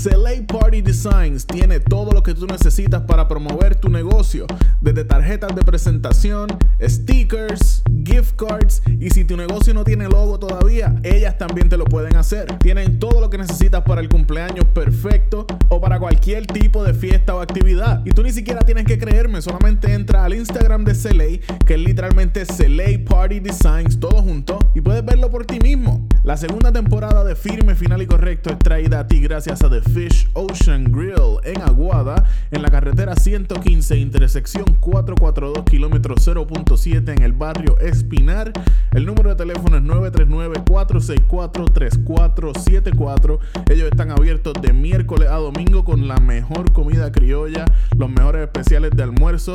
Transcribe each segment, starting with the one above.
Select Party Designs tiene todo lo que tú necesitas para promover tu negocio, desde tarjetas de presentación, stickers, gift cards y si tu negocio no tiene logo todavía, ellas también te lo pueden hacer. Tienen todo lo que necesitas para el cumpleaños perfecto o para cualquier tipo de fiesta o actividad. Y tú ni siquiera tienes que creerme, solamente entra al Instagram de Select, que es literalmente Select Party Designs, todo junto, y puedes verlo por ti mismo. La segunda temporada de Firme, Final y Correcto es traída a ti gracias a The Fish Ocean Grill en Aguada, en la carretera 115, intersección 442, kilómetro 0.7 en el barrio Espinar. El número de teléfono es 939-464-3474. Ellos están abiertos de miércoles a domingo con la mejor comida criolla, los mejores especiales de almuerzo.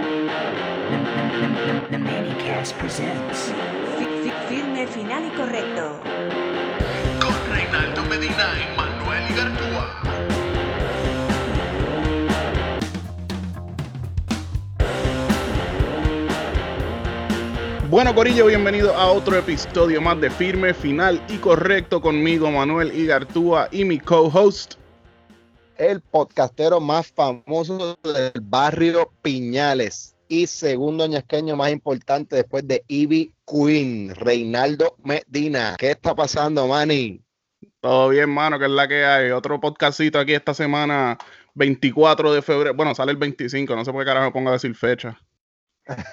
The Manicast presents Firme, final y correcto. Con Reinaldo Medina y Manuel Igartúa. Bueno, Corillo, bienvenido a otro episodio más de Firme, Final y Correcto conmigo, Manuel Igartúa y mi co-host. el podcastero más famoso del barrio Piñales y segundo ñasqueño más importante después de Ivy Queen, Reinaldo Medina. ¿Qué está pasando, Manny? Todo bien, mano, que es la que hay. Otro podcastito aquí esta semana, 24 de febrero. Bueno, sale el 25, no sé por qué carajo me pongo a decir fecha.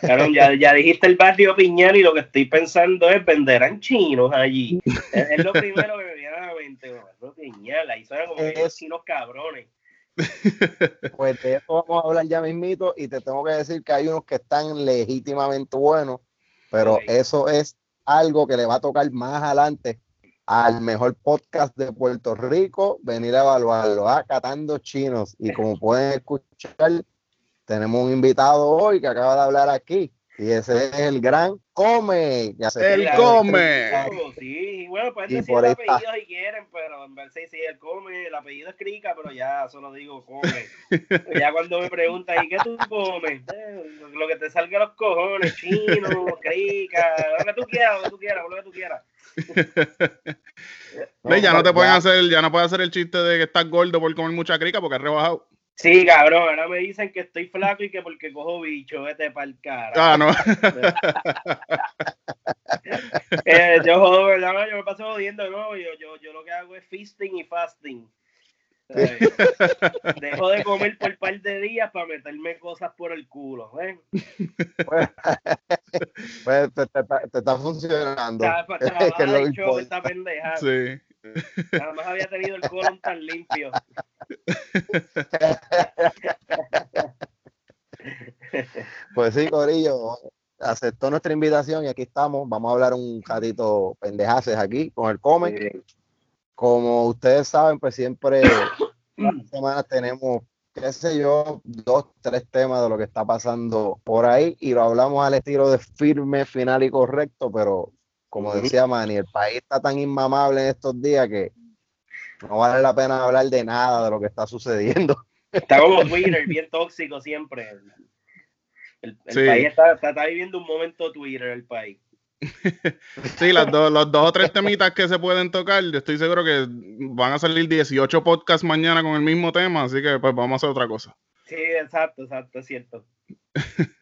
Claro, ya, ya dijiste el barrio Piñal y lo que estoy pensando es venderán chinos allí. Es, es lo primero que me viene a la mente, barrio Piñal. Ahí suenan como esos chinos cabrones. Pues de eso vamos a hablar ya mismito y te tengo que decir que hay unos que están legítimamente buenos, pero eso es algo que le va a tocar más adelante al mejor podcast de Puerto Rico, venir a evaluarlo, a Catando Chinos. Y como pueden escuchar, tenemos un invitado hoy que acaba de hablar aquí, y ese es el gran Come. que hace El tiempo come. Sí, bueno, pueden Y decir por el está. apellido si quieren, pero en vez de sí, el come, el apellido es Crica, pero ya solo digo come. ya cuando me preguntan, ¿y qué tú comes? Eh, lo que te salga a los cojones, chino, Crica, lo que tú quieras, lo que tú quieras, lo que tú quieras. Ya no te pueden ya- hacer, ya no puedes hacer el chiste de que estás gordo por comer mucha crica porque has rebajado. Sí, cabrón, ahora me dicen que estoy flaco y que porque cojo bicho, vete pa'l cara. Ah, no. Eh, yo jodo, ¿verdad? Yo me paso jodiendo, ¿no? Yo, yo, yo lo que hago es feasting y fasting. ¿sabes? Dejo de comer por un par de días para meterme cosas por el culo. ¿ven? Pues, pues, te, te- te está funcionando. Tra- Es que es lo importa. esta pendeja. Sí. Jamás había tenido el colon tan limpio. Pues sí, Corillo, aceptó nuestra invitación y aquí estamos. Vamos a hablar un ratito pendejaces aquí con el Come. Como ustedes saben, pues siempre cada semana tenemos, qué sé yo, dos, tres temas de lo que está pasando por ahí y lo hablamos al estilo de firme, final y correcto, pero como decía Manny, el país está tan inmamable en estos días que no vale la pena hablar de nada de lo que está sucediendo. Está como Twitter, bien tóxico siempre. El, el Sí. país está, está, está viviendo un momento Twitter, el país. Sí, las dos, los dos o tres temitas que se pueden tocar, yo estoy seguro que van a salir 18 podcasts mañana con el mismo tema, así que pues vamos a hacer otra cosa. Sí, exacto, exacto, es cierto.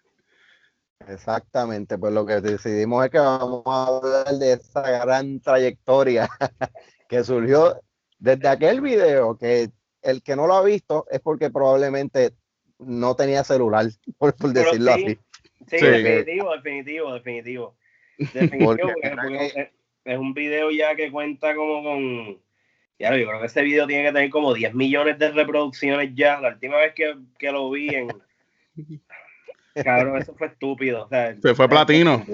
Exactamente, pues lo que decidimos es que vamos a hablar de esa gran trayectoria que surgió desde aquel video que el que no lo ha visto es porque probablemente no tenía celular, por, decirlo sí. así. Sí, Sí. definitivo, definitivo, definitivo. Definitivo, Porque es- es un video ya que cuenta como con. Ya yo creo que ese video tiene que tener como 10 millones de reproducciones ya. La última vez que, que lo vi en. Cabrón, eso fue estúpido. o sea, Se fue platino.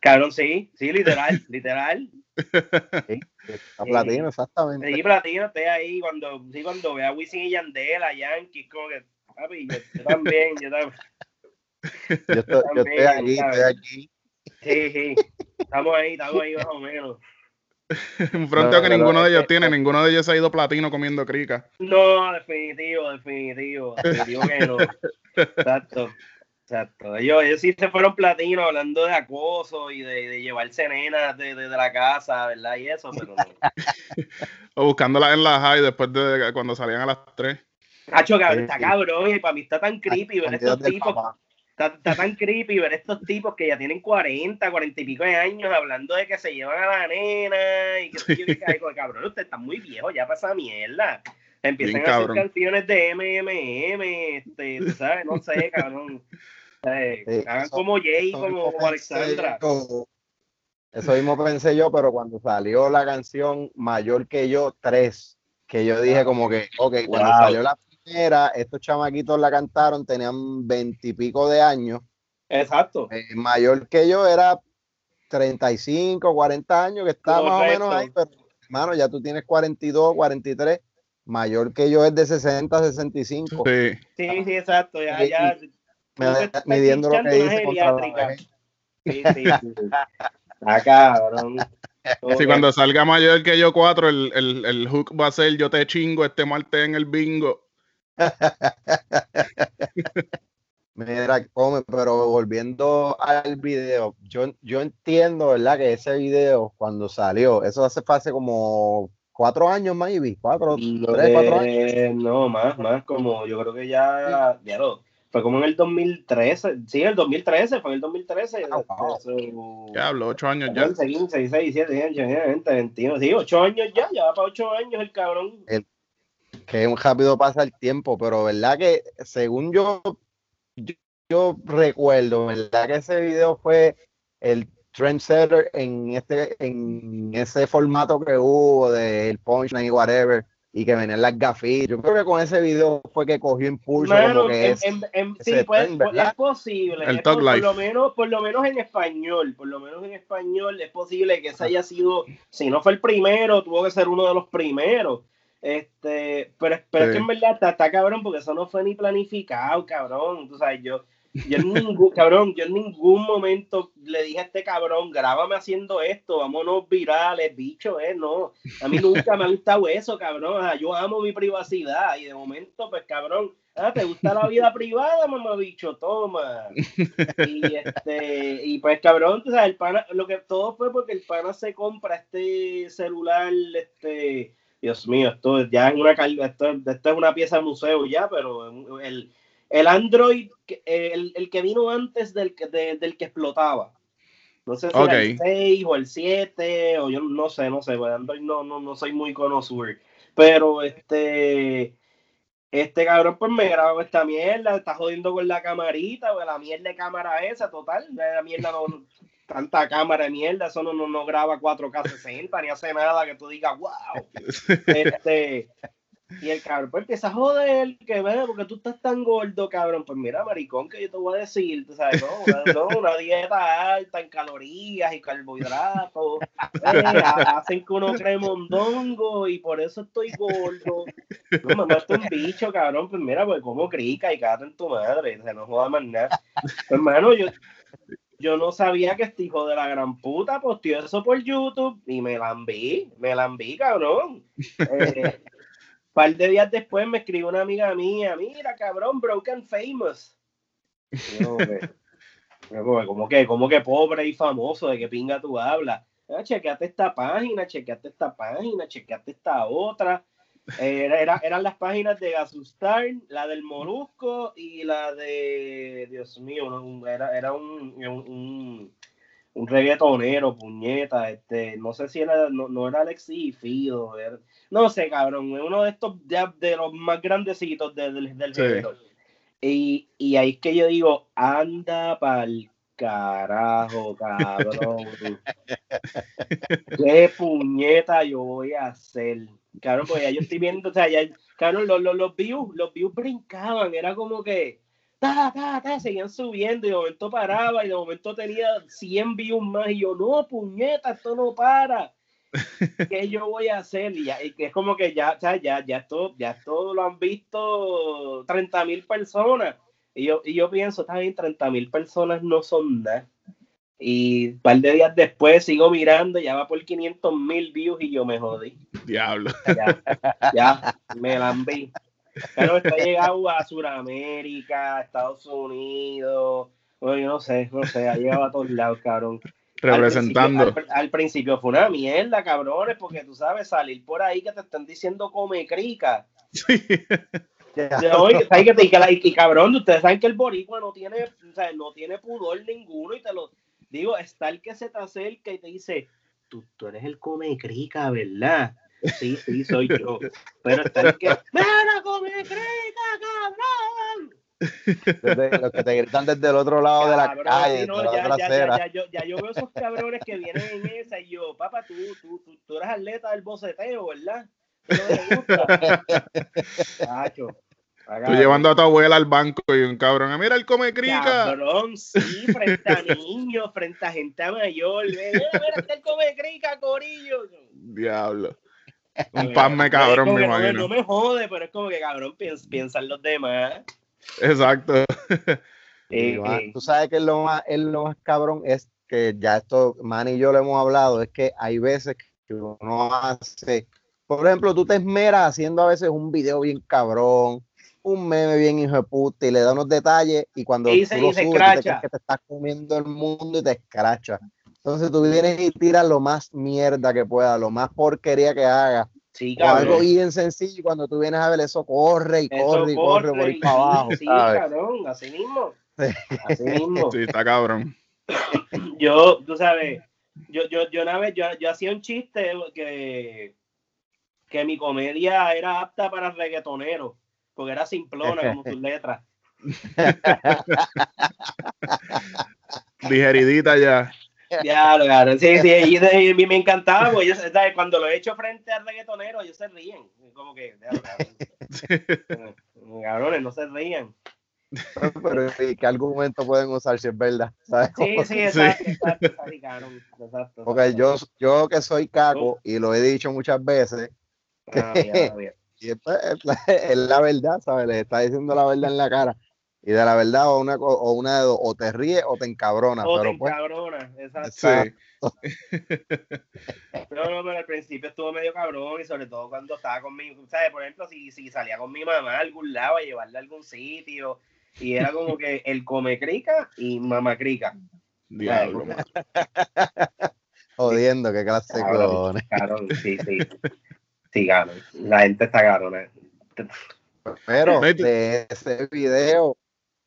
Cabrón, sí, sí, literal, literal. Sí, está platino, exactamente. Sí, platino, estoy ahí cuando, sí, cuando ve a Wisin y Yandel, a Yankees, como que, papi, yo, yo también, yo también. Yo estoy, yo estoy aquí, estoy aquí. Sí, sí. Estamos ahí, estamos ahí más o menos. Un fronteo No, que ninguno de ellos tiene, ninguno de ellos se ha ido platino comiendo crica. No, definitivo, definitivo. Definitivo que no. Exacto. Exacto. Ellos, ellos sí se fueron platino hablando de acoso y de, de llevarse nenas de, de, de la casa, ¿verdad? Y eso, pero no. O buscándolas en la high después de cuando salían a las 3. Hacho, cabrón, Sí, está sí. cabrón y para mí está tan creepy ver estos tipos. Está, está tan creepy ver estos tipos que ya tienen 40, 40 y pico de años hablando de que se llevan a la nena y que sé yo, que, ay, cabrón, usted está muy viejo ya para esa mierda. Empiezan Bien a hacer cabrón. canciones de MMM, este, sabes, no sé, cabrón. Sí, hagan eso- como Jay, como, Alexandra. yo. Eso mismo pensé yo, pero cuando salió la canción Mayor que yo 3, que yo dije como que, ok, cuando Wow. salió la primera, estos chamaquitos la cantaron, tenían veintipico de años. Exacto. Eh, mayor que yo era 35, 40 años, que está más o menos ahí, pero hermano, ya tú tienes 42, 43. Mayor que yo es de 60, 65. Sí. Sí, sí, exacto. Ya, Y- ya. Midiendo lo que dice contra la. Sí, sí, sí. Está cabrón. Sí, cuando salga mayor que yo 4, el, el, el hook va a ser yo te chingo este martes en el bingo. Mira, come, pero volviendo al video, yo, yo entiendo, ¿verdad? Que ese video, cuando salió, eso hace, fue hace como cuatro años, maybe, cuatro, Lo tres, cuatro años. No, más, más, como yo creo que ya, ya lo, fue como en el 2013, sí, el 2013, fue en el 2013. Ah, wow. Eso- Diablo, 8 años ya. 14, 15, 16, 17, 18, 20, 21, sí, 8 años ya, ya va para 8 años el cabrón. que un rápido pasa el tiempo, pero verdad que según yo, yo, yo recuerdo, verdad que ese video fue el trendsetter en este, en ese formato que hubo del punchline y whatever, y que venían las gafitas. Yo creo que con ese video fue que cogió impulso Mano, como que en- es. en- en- sí, pues, trend, pues, es posible. El es Thug por, lo menos, por lo menos en español, por lo menos en español es posible que ese haya sido, si no fue el primero, tuvo que ser uno de los primeros. Este, pero, pero es que en verdad está, está cabrón porque eso no fue ni planificado, cabrón. Tú sabes, yo, yo en ningún, cabrón, yo en ningún momento le dije a este cabrón, grábame haciendo esto, vámonos virales, bicho, eh, no. A mí nunca me ha gustado eso, cabrón. O sea, yo amo mi privacidad y de momento, pues, cabrón, ah, ¿te gusta la vida privada, mamá bicho? Toma. Y este, y pues, cabrón, tú sabes, el pana, lo que todo fue porque el pana se compra este celular, este, Dios mío, esto ya es una, esto, esto es una pieza de museo ya, pero el, el Android, que- el, el que vino antes del, que- de- del que explotaba. No sé si era el Ok. 6 o el 7, o yo no sé, no sé, pues Android no, no, no soy muy conocido. Pero este, este cabrón pues me grabó esta mierda, está jodiendo con la camarita, o la mierda de cámara esa, total, la mierda no, tanta cámara de mierda, eso no, no, no graba 4K 60, ni hace nada que tú digas, wow. Este, y el cabrón pues empieza a joder, que ve, porque tú estás tan gordo, cabrón. Pues mira, maricón, que yo te voy a decir, tú sabes, no, una, dieta alta en calorías y carbohidratos, eh, hacen que uno cree mondongo y por eso estoy gordo. No, mamá, es un bicho, cabrón. Pues mira, pues como crica y cágate en tu madre, se no joda más nada. Pues hermano, yo, yo no sabía que este hijo de la gran puta posteó eso por YouTube y me la enví, me la enví, cabrón. Eh, par de días después me escribió una amiga mía, mira, cabrón, Broken Famous. Yo, como que- que, pobre y famoso, de qué pinga tú hablas. Ah, esta página, chequeate esta página, chequeate esta otra. Era- era- eran las páginas de Gasustar, la del Molusco y la de, Dios mío, era, era un- un reggaetonero, puñeta, este, no sé si era, no, no era Alexis Fido, era- no sé, cabrón, uno de estos ya de los más grandecitos de- del, del Sí. Y, y ahí es que yo digo, anda pa'l carajo, cabrón. ¿Qué puñeta yo voy a hacer? Cabrón, porque ya yo estoy viendo, o sea, ya, cabrón, los, los, los views, los views brincaban, era como que, ta, ta, ta, seguían subiendo y de momento paraba y de momento tenía 100 views más y yo, no, puñeta, esto no para. ¿Qué yo voy a hacer? Y, ya, y es como que ya, sea, ya, ya esto, ya esto lo han visto 30 mil personas. Y yo, y yo pienso, está bien, 30 mil personas no son nada. Y un par de días después sigo mirando, ya va por 500 mil views y yo me jodí. Diablo. Ya, ya me la vi. Pero está llegado a Sudamérica, Estados Unidos, bueno, yo no sé, no sé, ha llegado a todos lados, cabrón. Representando. Al principio, al- al principio fue una mierda, cabrones, porque tú sabes, salir por ahí que te están diciendo come crica. ¿sabes qué? y, que la- y- y cabrón, ustedes saben que el boricua no tiene, o sea, no tiene pudor ninguno y te lo digo, está el que se te acerca y te dice, tú, tú eres el come crica, ¿verdad? Sí, sí, soy yo. Pero está el que, ¡Mira, come crica, cabrón! Desde- los que te gritan desde el otro lado de la calle, sí, no, de la ya, otra ya, acera. ya, ya, yo, ya yo veo esos cabrones que vienen en esa y yo, papá, tú, tú, tú, tú eres atleta del boceteo, ¿verdad? No te gusta. Tacho, Tú llevando a tu abuela al banco y un cabrón, "Ah, mira el come crica. Cabrón, sí, frente a niños, frente a gente mayor. Mira, mira, este el come crica, corillo. Diablo. Un pasme cabrón, me imagino. No me jode, pero es como que cabrón, piensa, piensan los demás. Exacto. Eh, eh, Tú sabes que es lo más, es lo más cabrón, es que ya esto, Manny y yo lo hemos hablado, es que hay veces que uno hace, por ejemplo, tú te esmeras haciendo a veces un video bien cabrón, un meme bien hijo de puta, y le da unos detalles, y cuando Y tú se- lo y subes, tú te crees que te estás comiendo el mundo y te escracha. Entonces tú vienes y tiras lo más mierda que pueda, lo más porquería que hagas, sí, o algo cabrón. bien sencillo, y cuando tú vienes a ver eso, corre y Eso corre y corre por ahí para abajo, Sí, cabrón, así mismo. Sí. Así mismo. Sí, está cabrón. Yo, tú sabes, yo, yo, yo una vez, yo, yo hacía un chiste que, que mi comedia era apta para reggaetoneros, porque era simplona como sus letras. Digeridita ya. Ya, lo cabrón. Sí, sí, y, de- me encantaba, porque ellos, ¿sabes? cuando lo he hecho frente al reggaetonero, ellos se ríen. Como que, ya, lo cabrón. cabrones, no se rían. pero ¿y qué argumento pueden usar si es verdad? ¿Sabes? Sí, sí, exacto, exacto, exacto, cabrón, exacto. Porque yo, yo que soy caco y lo he dicho muchas veces, Ah, ya, ya. y es, es la, es la verdad, ¿sabes? Le está diciendo la verdad en la cara. Y de la verdad, o una, o una de dos, o te ríes o te encabronas. O te pero pues, encabrona, exacto. Sí. No, no, pero al principio estuvo medio cabrón y sobre todo cuando estaba conmigo, ¿sabes? Por ejemplo, si, si salía con mi mamá a algún lado a llevarla a algún sitio y era como que el come crica y mamá crica. Diablo. jodiendo, qué clase de Cabrón, cabrón, sí, sí. Sí, cabrón. La gente está cabrona. Pero de ese video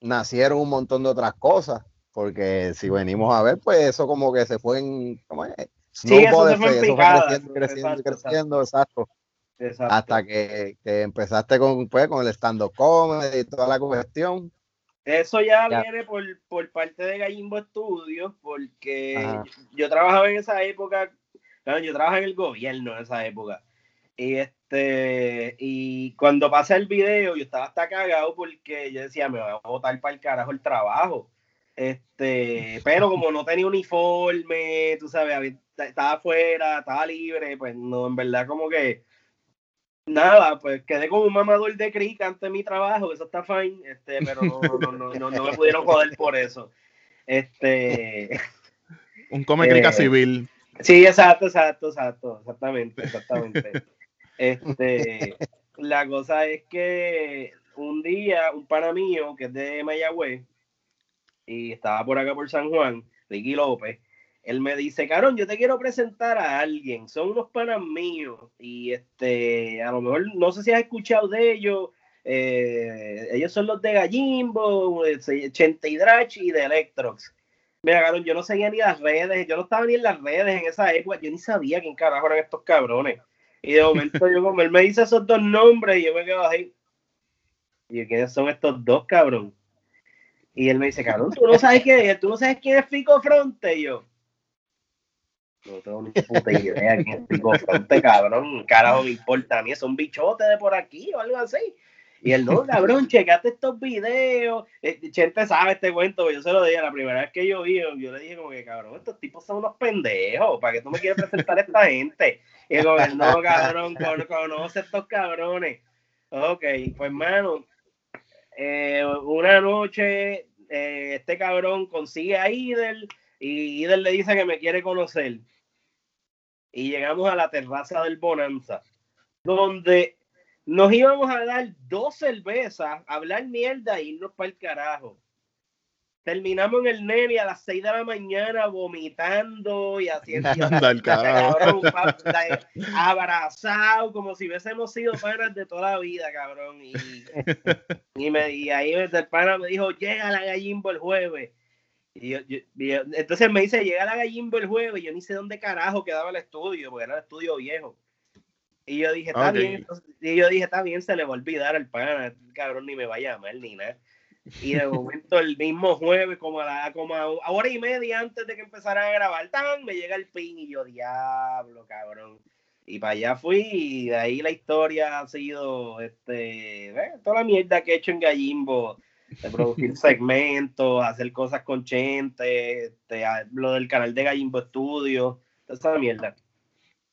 nacieron un montón de otras cosas. Porque si venimos a ver, pues eso como que se fue en. ¿cómo es? Sí, eso se fue eso picada, creciendo, creciendo, exacto, creciendo, exacto. Exacto. Hasta que, que empezaste con, pues, con el stand-up comedy y toda la cuestión. Eso ya, Ya. viene por, por parte de Gallimbo Studios, porque yo trabajaba en esa época, claro, yo trabajaba en el gobierno en esa época. Y este, y cuando pasa el video, yo estaba hasta cagado porque yo decía, me va a botar para el carajo el trabajo. Este, pero como no tenía uniforme, tú sabes, había- estaba afuera, estaba libre, pues no, en verdad como que nada, pues quedé como un mamador de crick antes de mi trabajo, eso está fine, este, pero no, no, no, no, no me pudieron joder por eso. Este, Un come crica Eh, civil. sí, exacto, exacto, exacto, exactamente, exactamente. Este, la cosa es que un día un pana mío que es de Mayagüez y estaba por acá por San Juan, Ricky López, él me dice, Carón, yo te quiero presentar a alguien, son unos panas míos y este, a lo mejor no sé si has escuchado de ellos, eh, ellos son los de Gallimbo, eh, Chente y de Electrox. Mira, cabrón, yo no seguía ni las redes, yo no estaba ni en las redes en esa época, yo ni sabía quién carajo eran estos cabrones. Y de momento yo como él me dice esos dos nombres y yo me quedo ahí. Y ¿quiénes son estos dos, cabrón? Y él me dice, cabrón, tú no sabes quién es, tú no sabes quién es Fico Fronte. Y yo, no tengo ni puta idea quién es Fico Fronte, cabrón. Carajo, me importa a mí, es un bichote de por aquí o algo así. Y él, no, cabrón, checate estos videos. Eh, Chente sabe este cuento, yo se lo dije la primera vez que yo vi, yo le dije como que, cabrón, estos tipos son unos pendejos, ¿para qué tú me quieres presentar a esta gente? Y como, no, cabrón, con- conoce estos cabrones. Ok, pues, mano, eh, una noche eh, este cabrón consigue a Idel y Idel le dice que me quiere conocer. Y llegamos a la terraza del Bonanza, donde nos íbamos a dar dos cervezas, hablar mierda e irnos para el carajo. Terminamos en el nene a las 6 de la mañana vomitando y haciendo la- abrazado como si hubiésemos sido panas de toda la vida, cabrón. Y, y, me, y ahí el pana me dijo, llega la gallimbo el jueves. Y yo- yo- y yo- entonces me dice, llega la gallimbo el jueves. Y yo ni sé dónde carajo quedaba el estudio, porque era el estudio viejo. Y yo dije, está bien. entonces- y yo dije, está bien, se le va a olvidar al pana, el cabrón ni me va a llamar ni nada. Y de momento el mismo jueves, como a la como a hora y media antes de que empezaran a grabar, tan me llega el pin y yo, diablo, cabrón. Y para allá fui y de ahí la historia ha sido este, eh, toda la mierda que he hecho en Gallimbo, de producir segmentos, hacer cosas con Chente, este, lo del canal de Gallimbo Studio, toda esa mierda.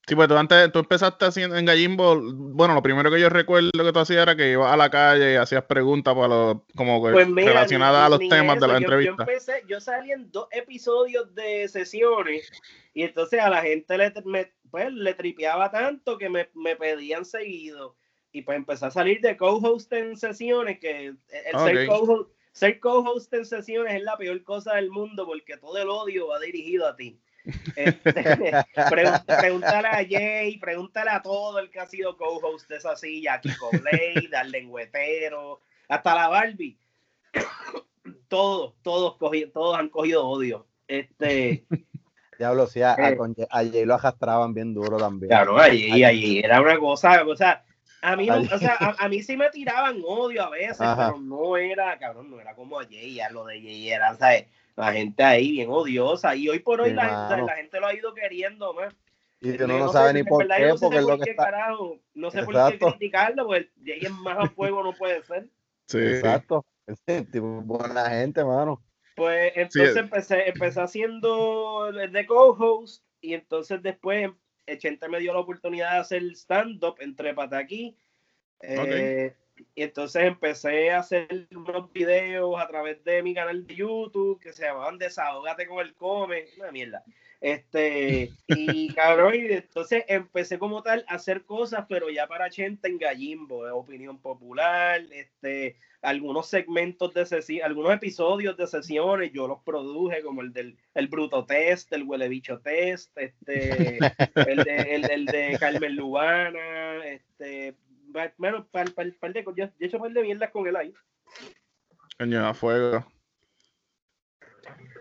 Sí, pues tú antes, tú empezaste haciendo en Gallimbo, bueno, lo primero que yo recuerdo que tú hacías era que ibas a la calle y hacías preguntas para los, como Pues mira, relacionadas ni- a los temas de la yo- entrevista. Yo, empecé, yo salí en dos episodios de sesiones y entonces a la gente le, me- pues, le tripeaba tanto que me, me pedían seguido. Y pues empecé a salir de co-host en sesiones, que el ser Ok. co-host ser co-host en sesiones es la peor cosa del mundo porque todo el odio va dirigido a ti. Este, pregúntale a Jay, pregúntale a todo el que ha sido co-host de esa silla, a Kiko Blade, al lengüetero, hasta la Barbie. Todos, todos, todos han cogido odio. Este, Diablo, sí, a, a, Eh. con Ye- a Jay lo arrastraban bien duro también. claro, allí, allí era una cosa, o sea, a mí, no- o sea, a, a mí sí me tiraban odio a veces, Ajá. pero no era, cabrón, no era como a Jay, ya lo de Jay era, ¿sabes? La gente ahí bien odiosa, y hoy por hoy Sí, la, gente, la gente lo ha ido queriendo más. Y Yo uno no sé, sabe ni por qué, no sé porque es por lo que qué está. carajo, no sé por Exacto. qué criticarlo, porque es más a fuego, no puede ser. Sí. Exacto. Ese tipo buena gente, mano. Pues entonces eh. empecé, empecé haciendo el de co-host y entonces después Chente me dio la oportunidad de hacer stand-up entre Pataquí. Eh, Y entonces empecé a hacer unos videos a través de mi canal de YouTube que se llamaban Desahógate con el Come, una mierda. Este, y cabrón, y entonces empecé como tal a hacer cosas, pero ya para Chente en Gallimbo, de opinión popular, este, algunos segmentos de sesiones, algunos episodios de sesiones, yo los produje, como el del el Bruto Test, el Huele Bicho Test, este, el, de, el, el de Carmen Lubana, este, bueno, par, par, par de yo he hecho un par de mierdas con él ahí. Coño, a fuego.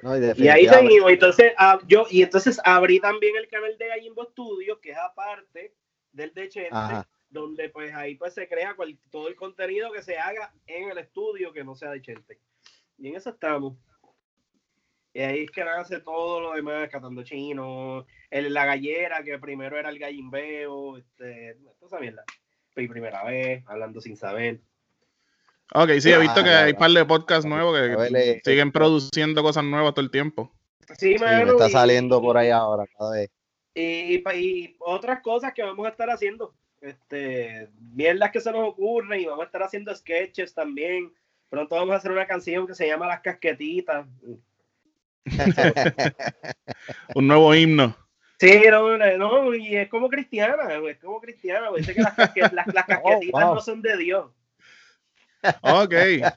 No, y, Y ahí seguimos, entonces, ah, yo, y entonces abrí también el canal de Gallimbo Studios, que es aparte del de Chente, Ajá. donde pues ahí pues se crea cual- todo el contenido que se haga en el estudio que no sea de Chente. Y en eso estamos. Y ahí es que hace todo lo demás, catando chino, el, la gallera, que primero era el gallimbeo, este, toda esa mierda. Mi primera vez, hablando sin saber. Ok, sí, he visto Ah, que hay un par de podcasts nuevos que ver, eh, siguen produciendo cosas nuevas todo el tiempo. Sí, Sí, me mano, está y- saliendo por ahí ahora cada vez. Y, y otras cosas que vamos a estar haciendo. Este, mierdas que se nos ocurren y vamos a estar haciendo sketches también. Pronto vamos a hacer una canción que se llama Las Casquetitas. Un nuevo himno. Sí, no, no, y es como cristiana, es como cristiana. Dice que las, casque- las- las casquetitas wow. no son de Dios. Ok.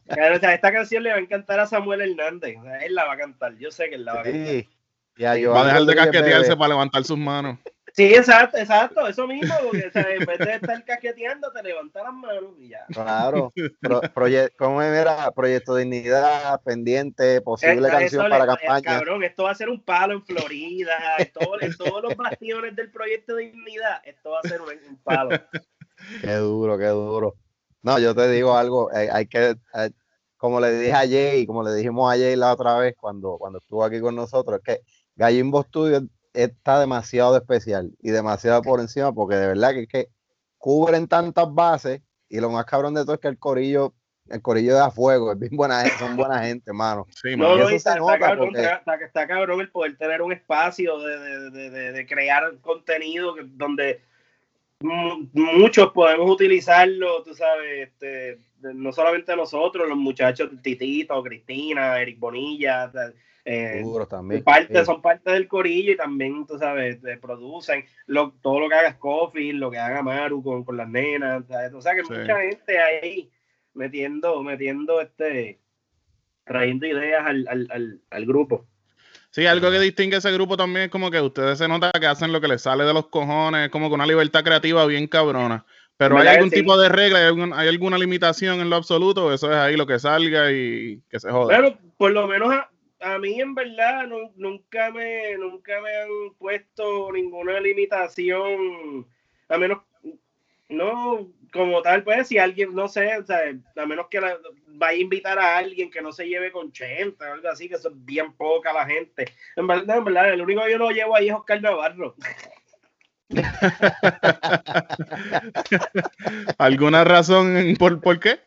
Claro, o sea, esta canción le va a encantar a Samuel Hernández. O sea, él la va a cantar. Yo sé que él la va a cantar. Sí. Y a Va a dejar de casquetearse para levantar sus manos. Sí, exacto, exacto, eso mismo, porque o sea, en vez de estar casqueteando, te levantas las manos y ya. Claro, pro, proye- ¿cómo era? Proyecto Dignidad, pendiente, posible canción para le- campaña. Cabrón, esto va a ser un palo en Florida, en, todo- en todos los bastiones del proyecto de dignidad, esto va a ser un, un palo. Qué duro, qué duro. No, yo te digo algo, hay que, como le dije a Jay, como le dijimos a Jay la otra vez cuando, cuando estuvo aquí con nosotros, es que Gallimbo Studios está demasiado especial y demasiado por encima, porque de verdad que es que cubren tantas bases y lo más cabrón de todo es que el corillo, el corillo da fuego, es bien buena gente, son buena gente, hermano. Sí, No, mano. está, cabrón, porque- está, está cabrón el poder tener un espacio de, de- de- de- de crear contenido que- donde mu- muchos podemos utilizarlo, tú sabes, este, no solamente nosotros, los muchachos Titito, Cristina, Eric Bonilla, o sea, eh, también. parte, sí. son parte del corillo y también, tú sabes, te producen lo- todo lo que haga Scofield, lo que haga Maru con, con las nenas, ¿sabes? o sea que Sí. mucha gente ahí metiendo, metiendo este, trayendo ideas al, al, al, al grupo. Sí, algo que distingue ese grupo también es como que ustedes se nota que hacen lo que les sale de los cojones, es como que una libertad creativa bien cabrona. Pero hay ¿Verdad que algún sí? tipo de regla, hay, algún- hay alguna limitación en lo absoluto, eso es ahí lo que salga y que se joda. Bueno, por lo menos a, mí en verdad nu- nunca me nunca me han puesto ninguna limitación, a menos no como tal, pues si alguien, no sé, o sea, a menos que la- vaya a invitar a alguien que no se lleve con Chenta o algo así, que es bien poca la gente. En verdad, en verdad, el único que yo lo llevo ahí es Oscar Navarro. ¿Alguna razón por, por qué?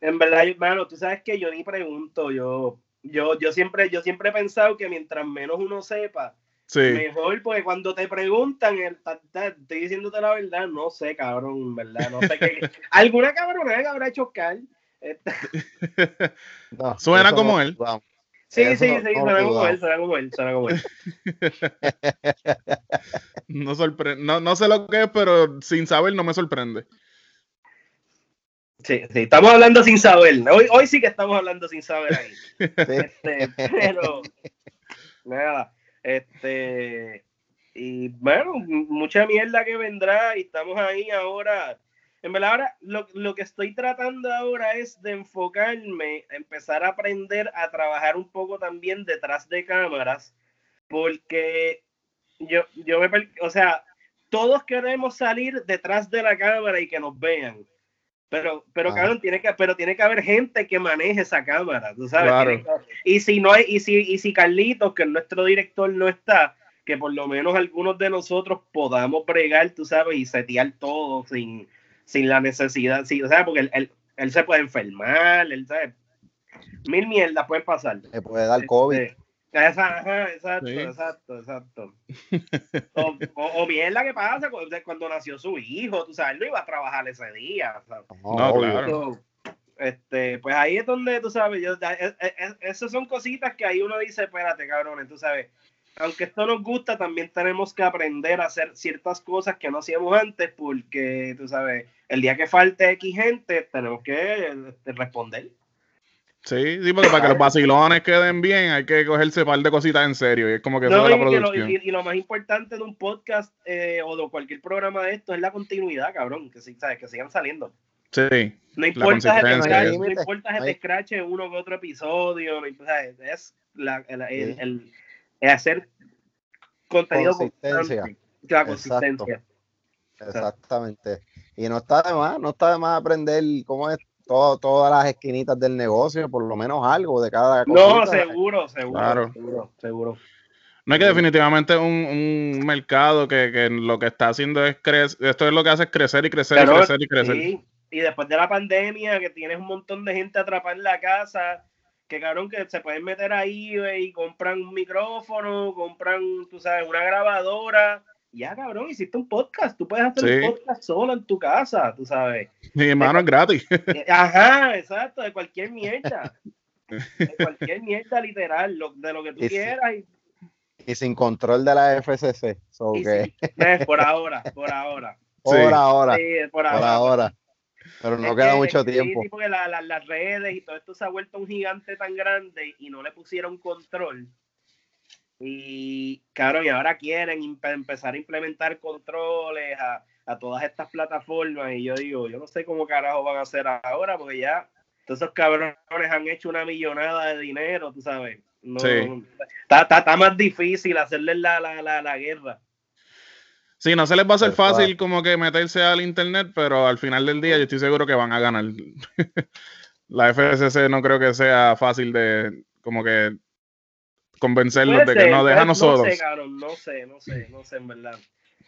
En verdad, hermano, tú sabes que yo ni pregunto, yo, yo, yo siempre, yo siempre he pensado que mientras menos uno sepa, Sí. Mejor, porque cuando te preguntan, el, ta- ta- estoy diciéndote la verdad, no sé, cabrón, verdad, no sé qué. Alguna cabrona que habrá hecho No, Suena como no- él. sí, Eso sí, no- sí, suena como él, suena como él, suena como él. No, sorpre- no, no sé lo que es, pero sin saber no me sorprende. Sí, sí, estamos hablando sin saber. Hoy, hoy sí que estamos hablando sin saber ahí. Este, pero, nada, este, y bueno, mucha mierda que vendrá y estamos ahí ahora. En verdad, ahora lo, lo que estoy tratando ahora es de enfocarme, empezar a aprender a trabajar un poco también detrás de cámaras, porque yo, yo me, o sea, todos queremos salir detrás de la cámara y que nos vean. Pero, pero, Ah. cabrón, tiene que, pero tiene que haber gente que maneje esa cámara, tú sabes. Claro. Tiene que- y si no hay, y si, y si Carlitos, que es nuestro director, no está, que por lo menos algunos de nosotros podamos bregar, tú sabes, y setear todo sin, sin la necesidad, sí, o sea, porque él, él, él se puede enfermar, él sabe, mil mierdas pueden pasar. Le puede dar COVID. Este, ajá, exacto, Sí. exacto, exacto. O, o, o mierda que pasa cuando nació su hijo, tú sabes, él no iba a trabajar ese día. ¿sabes? No, claro. So, este, pues ahí es donde, tú sabes, yo, es- es- es- esas son cositas que ahí uno dice, espérate, cabrones, tú sabes, aunque esto nos gusta, también tenemos que aprender a hacer ciertas cosas que no hacíamos antes, porque, tú sabes, el día que falte X gente, tenemos que este, responder. Sí, sí, porque para que los vacilones queden bien hay que cogerse un par de cositas en serio. Y es como que eso No, la que lo, producción. y- y lo más importante de un podcast eh, o de cualquier programa de esto es la continuidad, cabrón, que, sabes, que sigan saliendo. Sí, No importa si te no importa si te Ahí. escrache uno que otro episodio, no importa, es la, el, el- Sí. el- el hacer contenido Consistencia. constante, la Exacto. consistencia. Exactamente. Y no está de más, no está de más aprender cómo es todo, todas las esquinitas del negocio, por lo menos algo de cada No, seguro, seguro, Claro. seguro, seguro. No es que definitivamente un, un mercado que, que lo que está haciendo es crecer, esto es lo que hace es crecer y crecer y crecer y crecer. sí, y después de la pandemia, que tienes un montón de gente atrapada en la casa, que cabrón, que se pueden meter ahí y compran un micrófono, compran, tú sabes, una grabadora. Ya, cabrón, hiciste un podcast. Tú puedes hacer Sí. un podcast solo en tu casa, tú sabes. Mi hermano es gratis. Eh, Ajá, exacto, de cualquier mierda. De cualquier mierda, literal, lo- de lo que tú Y quieras. Y, Y sin control de la FCC. So y que, sí, eh, por ahora, por ahora. por ahora, Sí, por por ahora. Pero no Es queda que- mucho tiempo. Sí, porque la- la- las redes y todo esto se ha vuelto un gigante tan grande y no le pusieron control. Y, claro, y ahora quieren empezar a implementar controles a, a todas estas plataformas. Y yo digo, yo no sé cómo carajo van a hacer ahora, porque ya todos esos cabrones han hecho una millonada de dinero, tú sabes. No, Sí. está, está- está más difícil hacerles la, la, la, la guerra. Sí, no se les va a hacer fácil como que meterse al internet, pero al final del día yo estoy seguro que van a ganar. La FCC no creo que sea fácil de como que convencerlos de que ser, no, déjanos No solos. sé, cabrón, no sé, no sé, no sé, en verdad.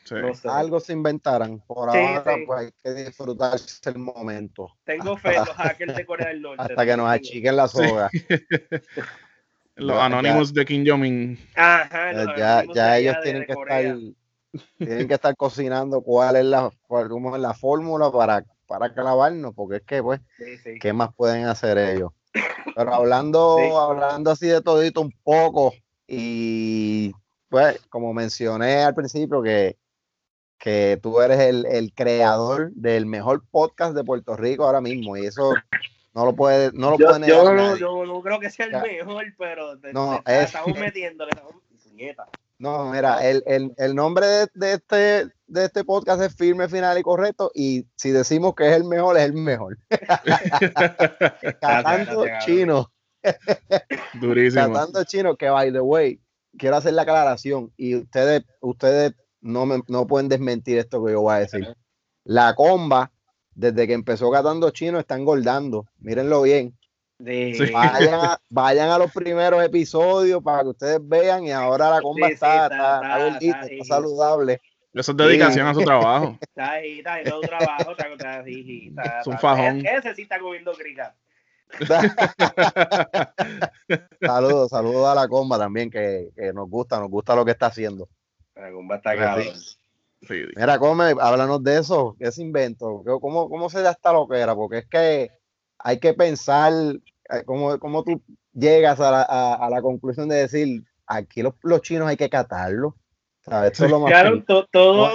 Sí. No sé. Algo se inventarán. Por Sí, ahora, sí. pues hay que disfrutarse el momento. Tengo fe en los hackers de Corea del Norte. Hasta que nos achiquen la soga. Los Anonymous de Kim Jong-un. Ajá, los ya, anónimos ya ellos tienen de que Corea. estar tienen que estar cocinando cuál es la cuál, cómo es la fórmula para, para clavarnos, porque es que pues, Sí, sí. ¿qué más pueden hacer ellos? Pero hablando, Sí. hablando así de todito un poco, y pues, como mencioné al principio, que, que tú eres el, el creador del mejor podcast de Puerto Rico ahora mismo, y eso no lo puede, no lo Yo, puede negar yo no, yo no creo que sea el mejor, pero te- No, te- es- estamos metiéndole, estamos. No, mira, el, el, el nombre de, de este, de este podcast es firme, final y correcto. Y si decimos que es el mejor, es el mejor. Catando chino, Durísimo. catando chino, que by the way, quiero hacer la aclaración. Y ustedes, ustedes no, me, no pueden desmentir esto que yo voy a decir. La comba, desde que empezó catando chino, está engordando. Mírenlo bien. De, Sí. Vayan a, vayan a los primeros episodios para que ustedes vean. Y ahora la comba Sí, sí, está, está- está, está- está está- está saludable. Eso es dedicación a su trabajo. Está ahí, está ahí, todo un trabajo, está, está, está- Es un fajón. Ese, sí está comiendo crica. saludos, saludos a la comba también, que, que nos gusta, nos gusta lo que está haciendo. La comba está Sí. cabrón. Sí. Mira, come, háblanos de eso, ese invento, ¿cómo, cómo se da esta loquera? Porque es que hay que pensar eh, cómo, cómo tú llegas a la, a, a la conclusión de decir, aquí los, los chinos hay que catarlos. ¿Sabes? Esto es lo más Claro, to- todo,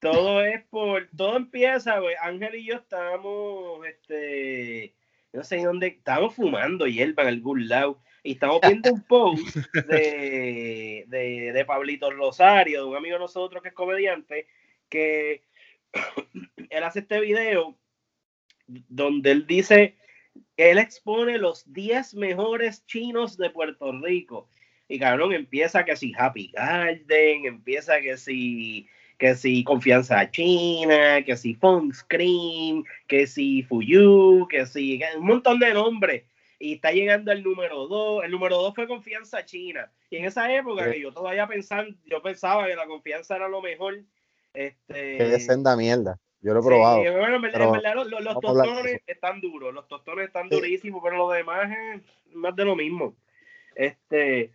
todo es por, todo empieza, güey. Ángel y yo estábamos, este, no sé dónde, estábamos fumando hierba en algún lado y estamos viendo un post de, de, de Pablito Rosario, de un amigo de nosotros que es comediante, que él hace este video donde él dice, él expone los 10 mejores chinos de Puerto Rico. Y cabrón, empieza que si Happy Garden, empieza que si que si Confianza China, que si Phone Screen, que si Fuyu, que si un montón de nombres. Y está llegando el número 2. El número 2 fue Confianza China. Y en esa época Sí. que yo todavía pensaba, yo pensaba que la confianza era lo mejor. Este, Que es senda mierda. Yo lo he Sí, probado. bueno, en verdad, pero en verdad los, los- los tostones están duros, los tostones están Sí. durísimos, pero lo demás es más de lo mismo. Este,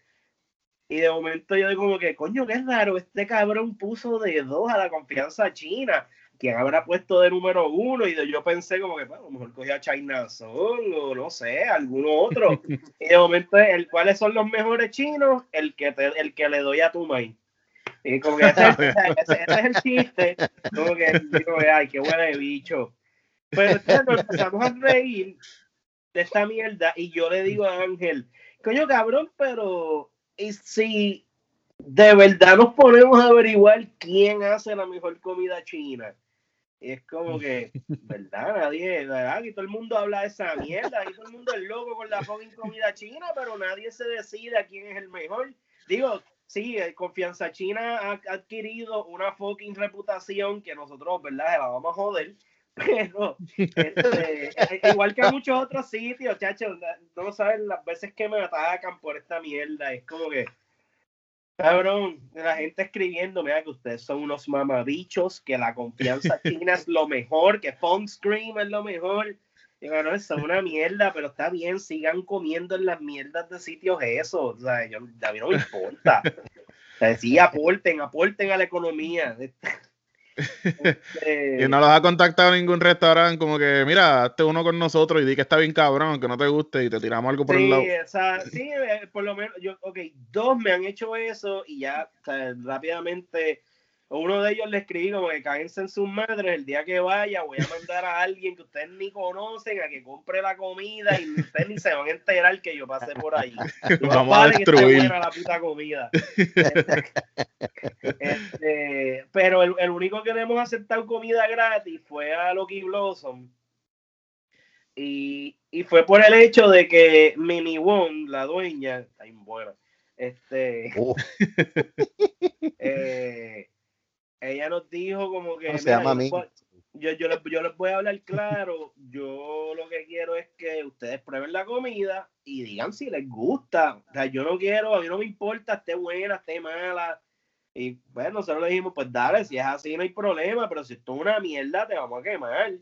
y de momento yo digo como que, coño, qué raro, este cabrón puso de dos a la confianza china. ¿Quién habrá puesto de número uno? Y de- yo pensé como que, bueno, a lo mejor cogía China Son o no sé, alguno otro. y de momento, el, ¿cuáles son los mejores chinos? El que, te, el que le doy a tu maíz. Y como que ese, ese- ese es el chiste. Como que digo, ay, qué huele bicho. Pero entonces nos empezamos a reír de esta mierda y yo le digo a Ángel, coño cabrón, pero ¿y si de verdad nos ponemos a averiguar quién hace la mejor comida china? Y es como que, ¿verdad? Nadie, ¿verdad? Aquí todo el mundo habla de esa mierda, aquí todo el mundo es loco con la fucking comida china, pero nadie se decide a quién es el mejor. Digo, sí, eh, Confianza China ha adquirido una fucking reputación que nosotros, ¿verdad? Se la vamos a joder. Pero, este, eh, igual que en muchos otros sitios, chachos, no saben las veces que me atacan por esta mierda. Es como que, cabrón, la gente escribiendo, mira que ustedes son unos mamabichos, que la confianza china es lo mejor, que Phone Scream es lo mejor. Y bueno, es una mierda, pero está bien, sigan comiendo en las mierdas de sitios eso. O sea, yo, a mí no me importa. O sea, sí, aporten, aporten a la economía. Este, Y no los ha contactado ningún restaurante como que, mira, hazte uno con nosotros y di que está bien cabrón, que no te guste y te tiramos algo por sí, el lado. esa- sí, eh, por lo menos, yo, ok, dos me han hecho eso y ya o sea, rápidamente, uno de ellos le escribí como que cáguense en sus madres, el día que vaya voy a mandar a alguien que ustedes ni conocen a que compre la comida y ustedes ni se van a enterar que yo pasé por ahí. Vamos a destruir. la puta comida. Este, pero el, el, único que le hemos aceptado comida gratis fue a Loki Blossom. Y, y fue por el hecho de que Mini Wong, la dueña, está buena, este, eh, ella nos dijo como que... se llama yo, yo, les, yo les voy a hablar claro, yo lo que quiero es que ustedes prueben la comida y digan si les gusta. O sea, yo no quiero, a mí no me importa, esté buena, esté mala. Y bueno, nosotros le dijimos, pues dale, si es así no hay problema, pero si esto es una mierda, te vamos a quemar.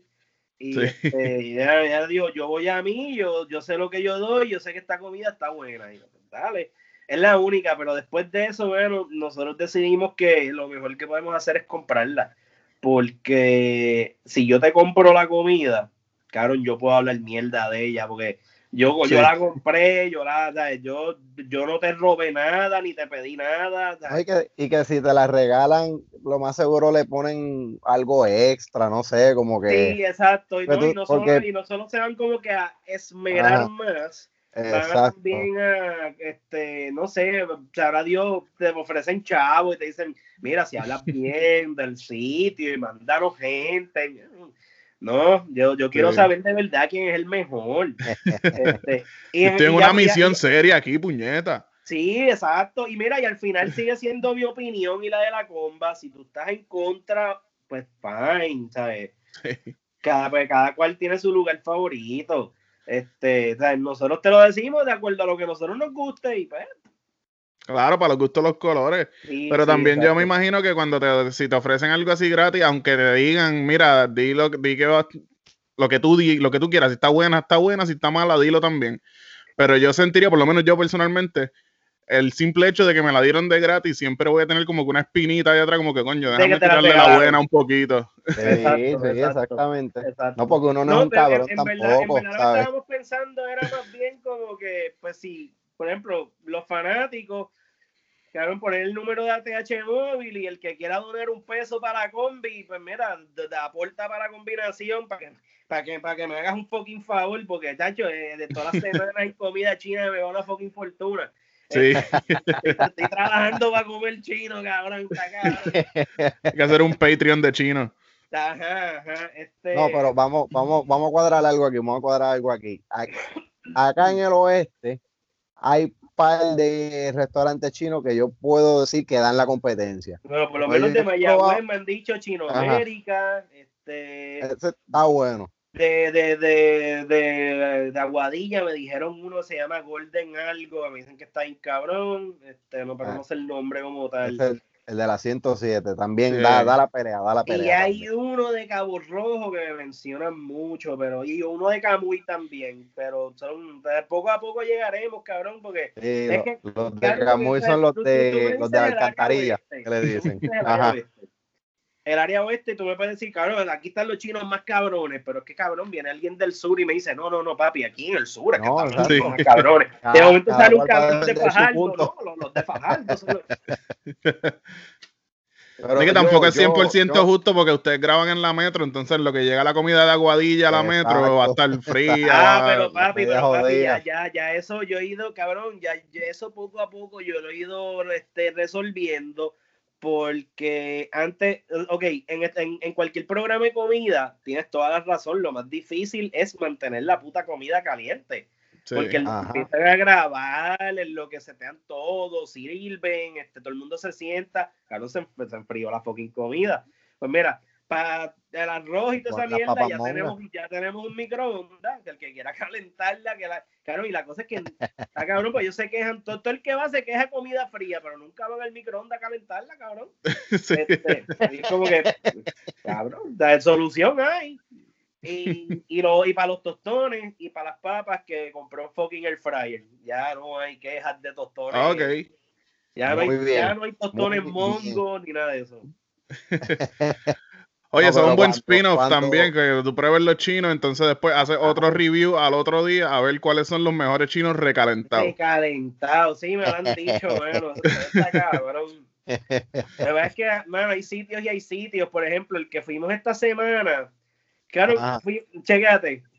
Y este, ella, dijo, yo voy a mí, yo, yo sé lo que yo doy, yo sé que esta comida está buena. Y pues dale es la única, pero después de eso, bueno, nosotros decidimos que lo mejor que podemos hacer es comprarla. Porque si yo te compro la comida, claro, yo puedo hablar mierda de ella, porque yo, yo la compré, yo la, yo, yo no te robé nada, ni te pedí nada. Y, que, y, que, si te la regalan, lo más seguro le ponen algo extra, no sé, como que. Sí, exacto. Y, no, y no, solo, y no solo se van como que a esmerar más también a, este, no sé, sabrá Dios, te ofrecen chavo y te dicen, mira, si hablas bien del sitio y mandaron gente. No, yo, yo quiero saber de verdad quién es el mejor. este, y, tengo una misión seria aquí, puñeta. Sí, exacto. Y mira, y al final sigue siendo mi opinión y la de la comba. Si tú estás en contra, pues fine, ¿sabes? Cada, pues, cada cual tiene su lugar favorito. Este, nosotros te lo decimos de acuerdo a lo que a nosotros nos guste y pues. Claro, para los gustos los colores. Pero también yo me imagino que cuando te, si te ofrecen algo así gratis, aunque te digan, mira, di lo, di que lo que tú di, lo que tú quieras, si está buena, está buena, si está mala, dilo también. Pero yo sentiría, por lo menos yo personalmente, el simple hecho de que me la dieron de gratis, siempre voy a tener como que una espinita ahí atrás, como que coño, déjame tirarle la, buena un poquito. Sí, sí, exactamente. No, porque uno no, es un cabrón en, tampoco. En verdad, lo que estábamos pensando era más bien como que, pues si, por ejemplo, los fanáticos quedaron poner el número de ATH móvil y el que quiera donar un peso para la combi, pues mira, te aporta para la combinación para que, para que, para que me hagas un fucking favor, porque, tacho, eh, de todas las semanas hay comida china me va una fucking fortuna. Sí. Estoy trabajando para comer chino, cabrón. Hay que hacer un Patreon de chino. Ajá, ajá. Este... No, pero vamos, vamos, vamos a cuadrar algo aquí, vamos a cuadrar algo aquí. Acá en el oeste hay un par de restaurantes chinos que yo puedo decir que dan la competencia. Bueno, por lo menos de Mayagüez me han dicho Chino América. Este... Ese está bueno de, de, de, de, de Aguadilla me dijeron uno se llama Golden algo, me dicen que está en cabrón, este, no, pero el nombre como tal. el, el, de la 107, también da, da, la pelea, da la pelea. Y hay uno de Cabo Rojo que me mencionan mucho, pero y uno de Camuy también, pero son, poco a poco llegaremos, cabrón, porque es que, los de Camuy son los de, los de Alcantarilla, que le dicen. Ajá el área oeste, tú me puedes decir, cabrón, aquí están los chinos más cabrones, pero es que cabrón, viene alguien del sur y me dice, no, no, no, papi, aquí en el sur, es que no, están los más cabrones. de momento sale un cabrón de Fajardo, no, los, los, de Fajardo son los... Pero es que tampoco es 100% justo porque ustedes graban en la metro, entonces lo que llega la comida de Aguadilla a la metro va a estar fría. Ah, pero papi, pero papi, ya, ya, ya, eso yo he ido, cabrón, ya, ya, eso poco a poco yo lo he ido este, resolviendo porque antes, ok, en, en, cualquier programa de comida tienes toda la razón, lo más difícil es mantener la puta comida caliente. porque empiezan a grabar, en lo que se tean todos, sirven, este, todo el mundo se sienta, claro, se, se enfrió la fucking comida. Pues mira, para el arroz y toda esa mierda, ya tenemos, ya tenemos un microondas, que el que quiera calentarla, que la, claro, y la cosa es que, está cabrón, pues yo sé que todo, todo, el que va se queja comida fría, pero nunca van al microondas a calentarla, cabrón. Este, es como que, cabrón, de solución hay. Y, y, lo, y para los tostones y para las papas que compró fucking air fryer. Ya no hay quejas de tostones. Ah, okay. Ya, no hay, ya no hay tostones mongo ni nada de eso. Oye, eso es un buen spin-off también, que tú pruebes los chinos, entonces después haces otro review al otro día a ver cuáles son los mejores chinos recalentados. Recalentados, sí, me lo han dicho, bueno, está cabrón. La verdad es que, mano, hay sitios y hay sitios. Por ejemplo, el que fuimos esta semana, claro, fui,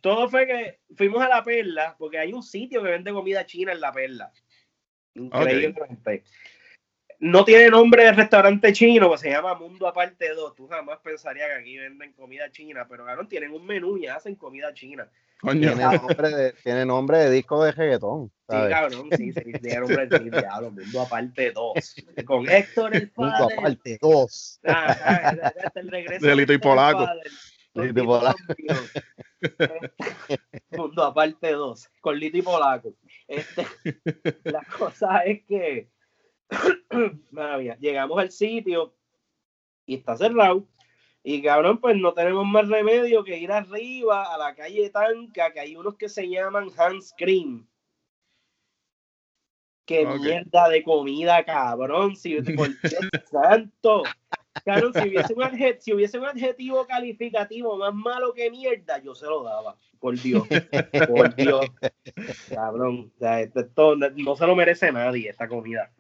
todo fue que fuimos a La Perla, porque hay un sitio que vende comida china en La Perla. Increíblemente. No tiene nombre de restaurante chino, pues se llama Mundo Aparte 2. Tú jamás pensarías que aquí venden comida china, pero claro, tienen un menú y hacen comida china. Coño. Tiene nombre de, tiene nombre de disco de reggaetón. Sí, cabrón, sí, sí, tiene nombre de diablo, Mundo Aparte 2. Con Héctor el padre. aparte, dos. Ah, ah, hasta el regreso De Lito y Polaco. Lito y Polaco. Mundo aparte 2, con Lito y Polaco. Este, la cosa es que, maravilla, llegamos al sitio y está cerrado. Y cabrón, pues no tenemos más remedio que ir arriba a la calle Tanca, que hay unos que se llaman Hans Cream. Qué mierda de comida, cabrón. Si, por Dios santo. Cabrón, si hubiese, un adje- si hubiese un adjetivo calificativo más malo que mierda, yo se lo daba. Por Dios. Por Dios. Cabrón. O sea, esto- esto no se lo merece nadie, esta comida.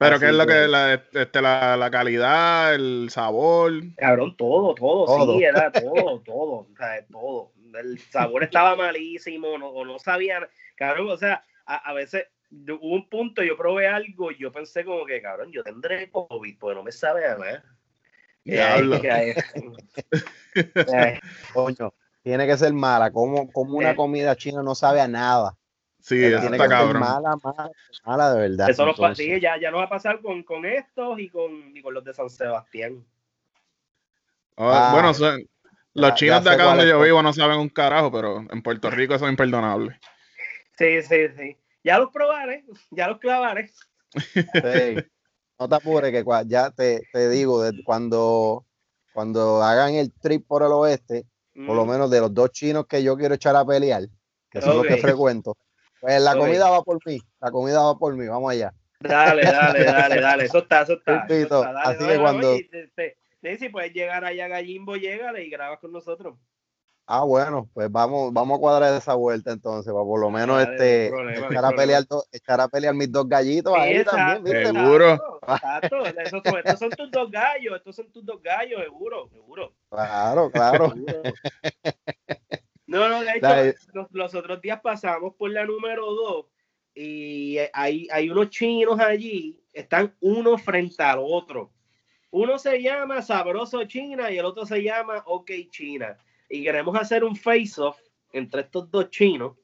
Pero Así ¿qué es lo que- que la, este, la, la calidad, el sabor? Cabrón, todo, todo, Todo. sí, era todo, todo, o sea, todo. El sabor estaba malísimo, no, o no sabían, cabrón, o sea, a, a veces hubo un punto, yo probé algo y yo pensé como que, cabrón, yo tendré COVID, pues no me sabe a nada. Diablo. Hay- Coño, tiene que ser mala. Como, como una Eh. comida china no sabe a nada. Sí, eso tiene está que ser cabrón. mala, mala, mala de verdad. Eso nos ya, ya nos va a pasar con, con estos y con, y con los de San Sebastián. Ah, Ah, bueno, son- los ya- chinos ya de acá donde yo vivo no saben un carajo, pero en Puerto Rico eso es imperdonable. Sí, sí, sí. Ya los probaré, ya los clavaré. Sí. No te apures, que ya te, te digo, cuando, cuando hagan el trip por el oeste, por lo Mm. menos de los dos chinos que yo quiero echar a pelear, que son los que frecuento, pues la comida va por mí, la comida va por mí, vamos allá. Dale, dale, dale, dale. Eso está, eso está. eso está, dale, así que cuando- te- si puedes llegar allá a Gallimbo, llégale y grabas con nosotros. Ah, bueno, pues vamos, vamos a cuadrar esa vuelta entonces, para por lo menos Dale, este problema, echar a pelear do- echar a pelear mis dos gallitos ahí Exacto, también, ¿viste? Seguro. Exacto, exacto. Esos son, estos son tus dos gallos, estos son tus dos gallos, seguro, seguro. Claro, claro. seguro. No, no, de hecho, los, los otros días pasamos por la número 2 y hay, hay unos chinos allí, están uno frente al otro. Uno se llama Sabroso China y el otro se llama OK China. Y queremos hacer un face-off entre estos dos chinos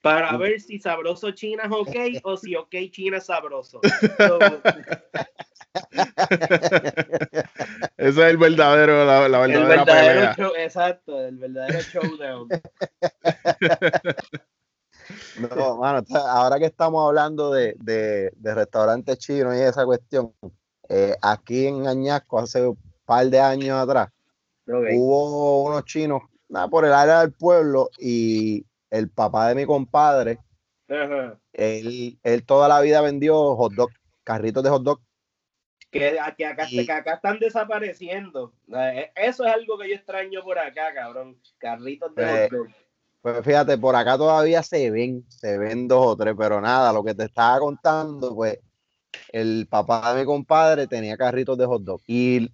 para ver si Sabroso China es OK o si OK China es sabroso. So, Ese es el verdadero, la, la el verdadera verdadero pelea. show, exacto, el verdadero showdown. No, mano, ahora que estamos hablando de, de, de restaurantes chinos y esa cuestión, eh, aquí en Añasco hace un par de años atrás, hubo unos chinos nada, por el área del pueblo y el papá de mi compadre, él, él toda la vida vendió hot dog, carritos de hot dog. Que, que acá, Y- que acá están desapareciendo. Eh, Eso es algo que yo extraño por acá, cabrón. Carritos de Eh, hot dog. Pues fíjate, por acá todavía se ven, se ven dos o tres, pero nada, lo que te estaba contando, pues el papá de mi compadre tenía carritos de hot dog y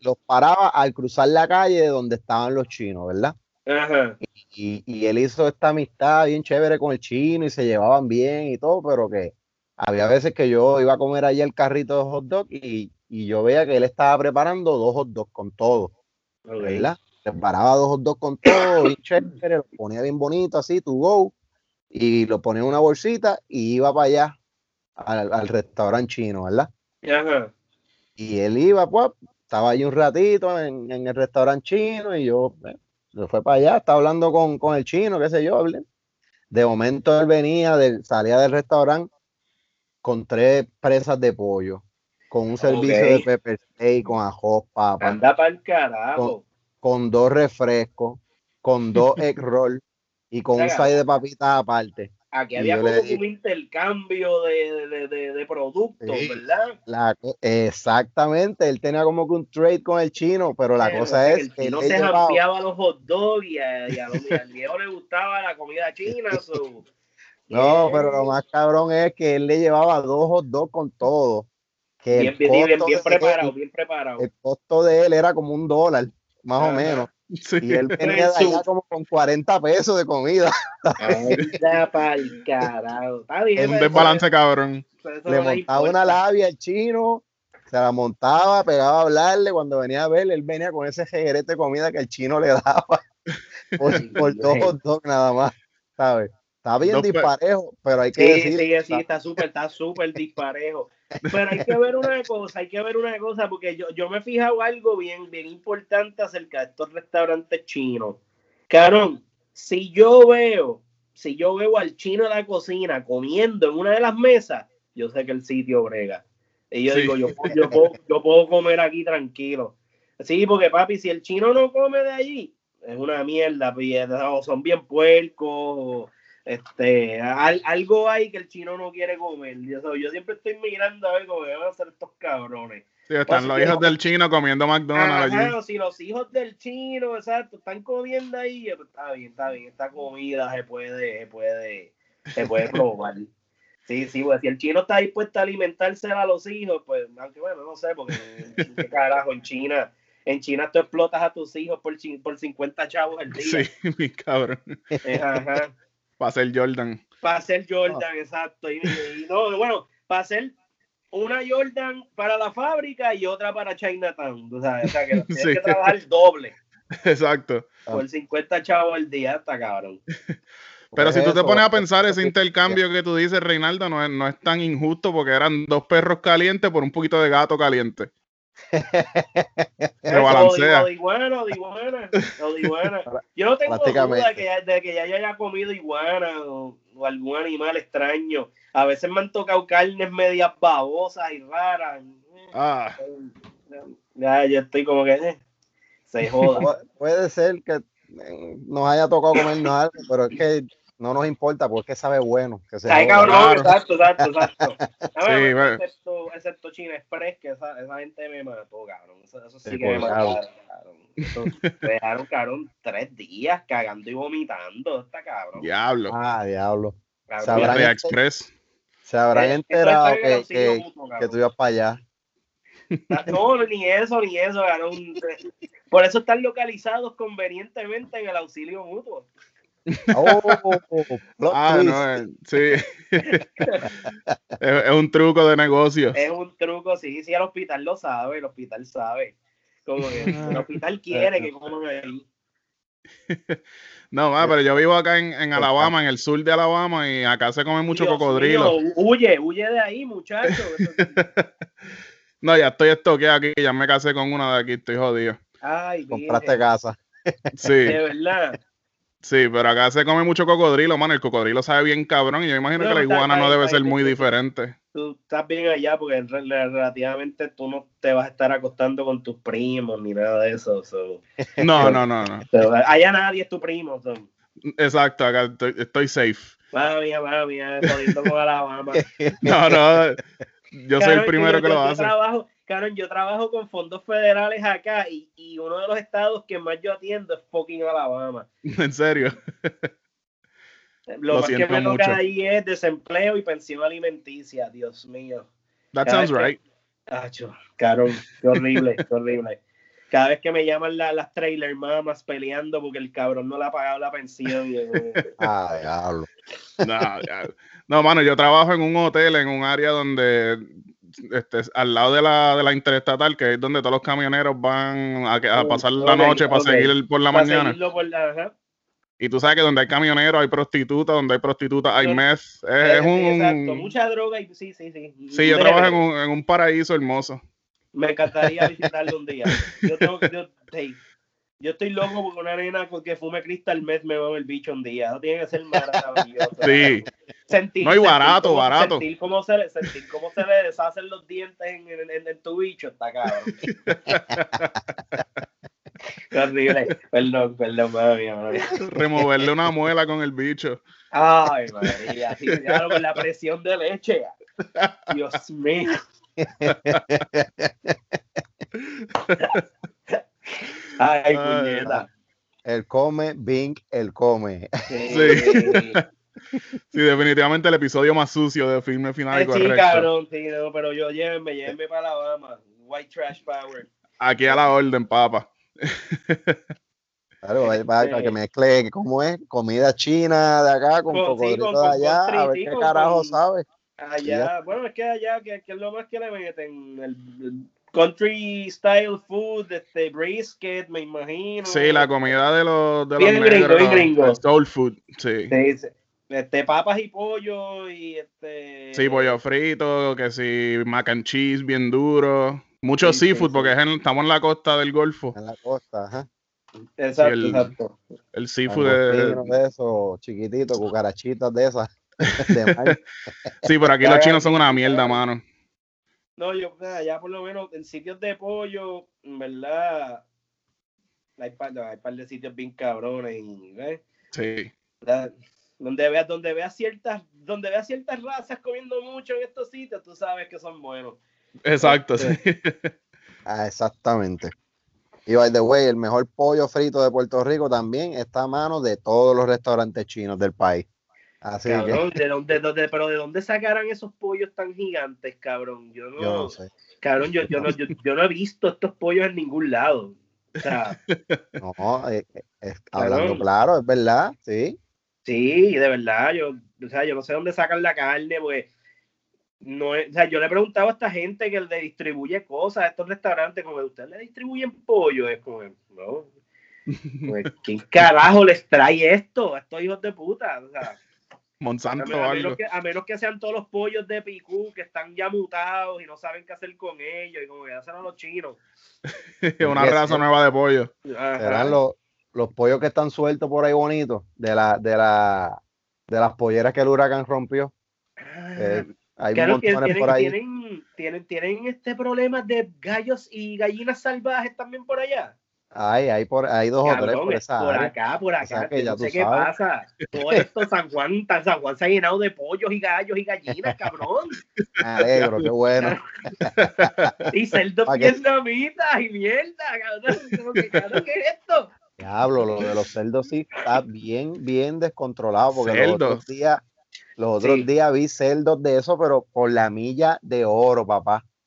los paraba al cruzar la calle de donde estaban los chinos, ¿verdad? Ajá. Y, y él hizo esta amistad bien chévere con el chino y se llevaban bien y todo, pero que había veces que yo iba a comer allí el carrito de hot dog y, y yo veía que él estaba preparando dos hot dogs con todo, ok. ¿verdad? Preparaba dos hot dogs con todo, bien chévere, lo ponía bien bonito así, to go, y lo ponía en una bolsita y iba para allá al, al restaurante chino, ¿verdad? Ajá. Y él iba, pues, estaba allí un ratito en, en el restaurante chino y yo eh, se fue para allá, estaba hablando con, con el chino, qué sé yo, hablé. De momento él venía, del, salía del restaurante con tres presas de pollo, con un servicio de pepper steak, con ajos, papa, Anda para el carajo. con dos refrescos, con dos egg roll y con un side de papitas aparte. Aquí había como le un intercambio de, de, de, de productos, Sí. ¿verdad? La exactamente, él tenía como que un trade con el chino, pero la cosa es el que él chino le se llevaba- los hot dogs y, a, y, a los- al viejo le gustaba la comida china. so- No, pero lo más cabrón es que él le llevaba dos hot dogs con todo. que Bien, el bien, bien, costo bien de preparado, él- bien preparado. el costo de él era como un dólar, más o menos. Sí. Y él venía de allá como con 40 pesos de comida. Anda pa'l carajo. Está bien. Es un pero desbalance cabrón. Le montaba una labia al chino, se la montaba, pegaba a hablarle. Cuando venía a verle, él venía con ese jeguerete de comida que el chino le daba por, por dos dogs nada más, ¿sabes? Está bien Dos pe- disparejo, pero hay que Sí, decir. sí, sí, está súper, está súper disparejo. Pero hay que ver una cosa, hay que ver una cosa, porque yo, yo me he fijado algo bien, bien importante acerca de estos restaurantes chinos. Carón, si yo veo, si yo veo al chino de la cocina comiendo en una de las mesas, yo sé que el sitio brega. Y yo Sí. digo, yo, puedo- yo, puedo, yo puedo comer aquí tranquilo. Sí, porque papi, si el chino no come de allí, es una mierda, pi- o son bien puercos, este, al- algo hay que el chino no quiere comer. Yo, yo siempre estoy mirando a ver cómo van a hacer estos cabrones. Sí, están Pues, los hijos no. del chino comiendo McDonald's Ajá, allí. si los hijos del chino, exacto, están comiendo ahí, pues, está bien, está bien, esta comida se puede, se puede, se puede probar. Sí, sí, pues si el chino está dispuesto a alimentarse a los hijos, pues, aunque bueno, no sé, porque qué carajo, en China, en China tú explotas a tus hijos por, por 50 chavos al día. Sí, mi cabrón. Eh, Ajá. Para ser Jordan. Para hacer Jordan, exacto. Y, y no, bueno, para hacer una Jordan para la fábrica y otra para Chinatown. tú sabes, O sea, que tienes Sí. que trabajar doble Exacto. por 50 chavos al día, está cabrón. Pero Pues si tú te pones a pensar, ese intercambio que tú dices, Reinaldo, no es, no es tan injusto porque eran dos perros calientes por un poquito de gato caliente. Se balancea. O de iguana, o de iguana, o de iguana. Yo no tengo duda de que, ya, de que ya haya comido iguana o, o algún animal extraño. A veces me han tocado carnes medias babosas y raras. Ah, Ya, yo estoy como que eh, se joda. Pu- Puede ser que eh, nos haya tocado comernos algo, pero es que no nos importa porque que sabe bueno. Que se Ay, cabrón, Claro. exacto, exacto, exacto. Sí, bueno. excepto, excepto China Express, que esa, esa gente me mató, cabrón. Eso, eso sí Sí, que me mataron, cabrón. Me dejaron, cabrón, tres días cagando y vomitando. Esta cabrón. diablo. Ah, diablo. Cabrón, Sabrán Diarrea este- Express. Se habrán enterado el que, auxilio que, mutuo, que cabrón. tú ibas para allá. No, ni eso, ni eso, cabrón. Por eso están localizados convenientemente en el auxilio mutuo. Oh, Ah, twist. no, eh, sí. es, es un truco de negocio. Es un truco, sí, sí, el hospital lo sabe, el hospital sabe. Como que el hospital quiere que coman ahí. No, pero yo vivo acá en, en Alabama, en el sur de Alabama, y acá se come mucho Dios cocodrilo. mío, huye, huye de ahí, muchacho. No, ya estoy estoqueado aquí, ya me casé con una de aquí, estoy jodido. Ay, Compraste casa. Sí, de verdad. Sí, pero acá se come mucho cocodrilo, mano. El cocodrilo sabe bien cabrón, y yo imagino No, que la iguana no debe ser muy diferente. Tú estás bien allá porque re- re- relativamente tú no te vas a estar acostando con tus primos ni nada de eso. so. No, no, no, no. Allá nadie es tu primo. so. Exacto, acá estoy, estoy safe. Madre mía, madre mía, con Alabama. No, no, yo soy el primero yo- que yo- lo hace. Trabajo, cabrón, yo trabajo con fondos federales acá y, y uno de los estados que más yo atiendo es fucking Alabama. En serio. Lo, Lo más que me toca ahí es desempleo y pensión alimenticia, Dios mío. That Cada sounds que- right. Acho, cabrón, qué horrible, qué horrible. Cada vez que me llaman la- las trailer mamas peleando porque el cabrón no le ha pagado la pensión. y Ah, diablo. No, no, mano, yo trabajo en un hotel, en un área donde, este, al lado de la, de la interestatal, que es donde todos los camioneros van a, pasar la noche para seguir por la para mañana. por la-. Y tú sabes que donde hay camioneros hay prostitutas, donde hay prostitutas hay Sí. meth. Es, Eh, es un... Exacto, mucha droga y sí, sí, sí. Sí, yo trabajo en un, en un paraíso hermoso. Me encantaría visitarlo un día. Yo tengo que, yo, hey, yo estoy loco porque una nena que fume Crystal Meth me va el bicho un día. Eso tiene que ser maravilloso. Sí. Sentir, No, y sentir barato, barato. Sentir cómo, se, le- sentir cómo se le deshacen los dientes en, en- en- en tu bicho, está cabrón. Qué horrible. Perdón, perdón, madre mía, madre mía. Removerle una muela con el bicho. Ay, María, sí, claro, con la presión de leche. Dios mío. Ay, Ay, puñeta. El come, Bing, el come. Sí. Sí, definitivamente el episodio más sucio de filme final y Eh, sí, correcto. cabrón, sí, no, pero yo llévenme, llévenme para Alabama. White Trash Power. Aquí a la orden, papa. Claro, para, para que mezcle, ¿cómo es? Comida china de acá con Con- sí, cocodrilo con- de con allá, a ver sí, qué carajo con- sabe. Allá, bueno, es que allá, que, que es lo más que le meten, el, el country style food, este brisket, me imagino. Sí, la comida de los, de los Bien gringo, negros, bien gringo. soul food, sí. Sí, sí. Este, papas y pollo y este... Sí, pollo frito, que sí, mac and cheese bien duro. Mucho Sí, seafood, sí. porque es en- estamos en la costa del Golfo. En la costa, ajá. Exacto, Sí, el- exacto. El seafood de esos chiquititos, cucarachitas de esas. de. Sí, por aquí los chinos son una mierda, mano. No, yo, ya por lo menos en sitios de pollo, en verdad, hay par, hay par de sitios bien cabrones y, ¿ves? Sí. La- donde veas donde veas ciertas donde veas ciertas razas comiendo mucho en estos sitios tú sabes que son buenos Exacto, sí. Ah, exactamente. Y by the way, el mejor pollo frito de Puerto Rico también está a mano de todos los restaurantes chinos del país. Así cabrón de dónde, dónde- pero de dónde sacarán esos pollos tan gigantes cabrón yo no, que yo no sé. cabrón yo, yo no yo, yo no he visto estos pollos en ningún lado o sea No, eh, eh, es- hablando claro, es verdad, sí. Sí de verdad yo o sea yo no sé dónde sacan la carne pues no es- o sea, yo le he preguntado a esta gente que le distribuye cosas a estos restaurantes, como usted le distribuyen pollo, es como, no, pues, ¿quién carajo les trae esto a estos hijos de puta? O sea, a, Monsanto a algo. menos que, a menos que sean todos los pollos de picú que están ya mutados y no saben qué hacer con ellos, y como que hacen a los chinos. Una raza nueva de pollo. Ajá. Serán los, los pollos que están sueltos por ahí bonitos, de la, de la, de las polleras que el huracán rompió. Ah, Eh, hay claro, montones tienen, por ahí. tienen, tienen, tienen este problema de gallos y gallinas salvajes también por allá. Hay, hay, por, hay dos o tres por es esa por área. acá, por acá. sea que que ya no sé qué sabes. pasa. Todo esto, San Juan, San Juan se ha llenado de pollos y gallos y gallinas, cabrón. Me alegro, qué bueno. Y cerdos vietnamitas y mierda, cabrón, ¿Qué es esto? Diablo, lo de los cerdos sí está bien, bien descontrolado, porque los otros días, los otros Sí. días vi cerdos de eso, pero por la milla de oro, papá.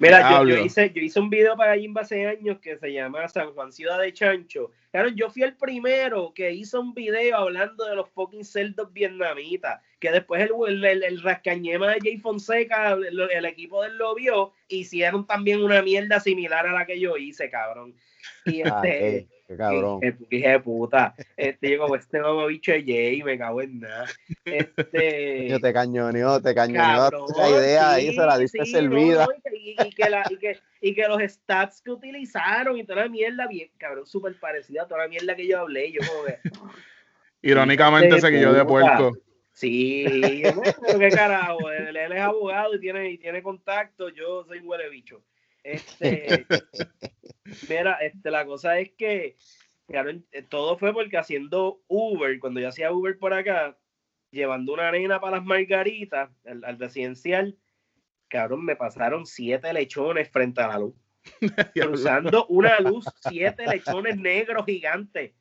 Mira, yo, hice, yo hice un video para Jimba hace años que se llama San Juan Ciudad de Chancho. Claro, yo fui el primero que hizo un video hablando de los fucking cerdos vietnamitas. Que después el, el, el- el rascañema de Jay Fonseca, el, el equipo del lo vio, hicieron también una mierda similar a la que yo hice, cabrón. Y Ah, este. qué, qué cabrón. Dije, dije, de puta. Este, yo como este mamabicho de Jay, me cago en nada. Este. Yo te cañoneó, te cañoneó la idea ahí, se la diste sí, servida. no, y, que- y que la- y que- y que los stats que utilizaron y toda la mierda, bien, cabrón, súper parecida a toda la mierda que yo hablé. Yo como que, Irónicamente de se guilló de puerco. sí, bueno, qué carajo, él, él es abogado y tiene, y tiene contacto, yo soy huele bicho. Este, mira, este, la cosa es que, cabrón, eh, todo fue porque haciendo Uber, cuando yo hacía Uber por acá, llevando una arena para las margaritas al, al residencial, cabrón, me pasaron siete lechones frente a la luz. Cruzando una luz, siete lechones negros gigantes.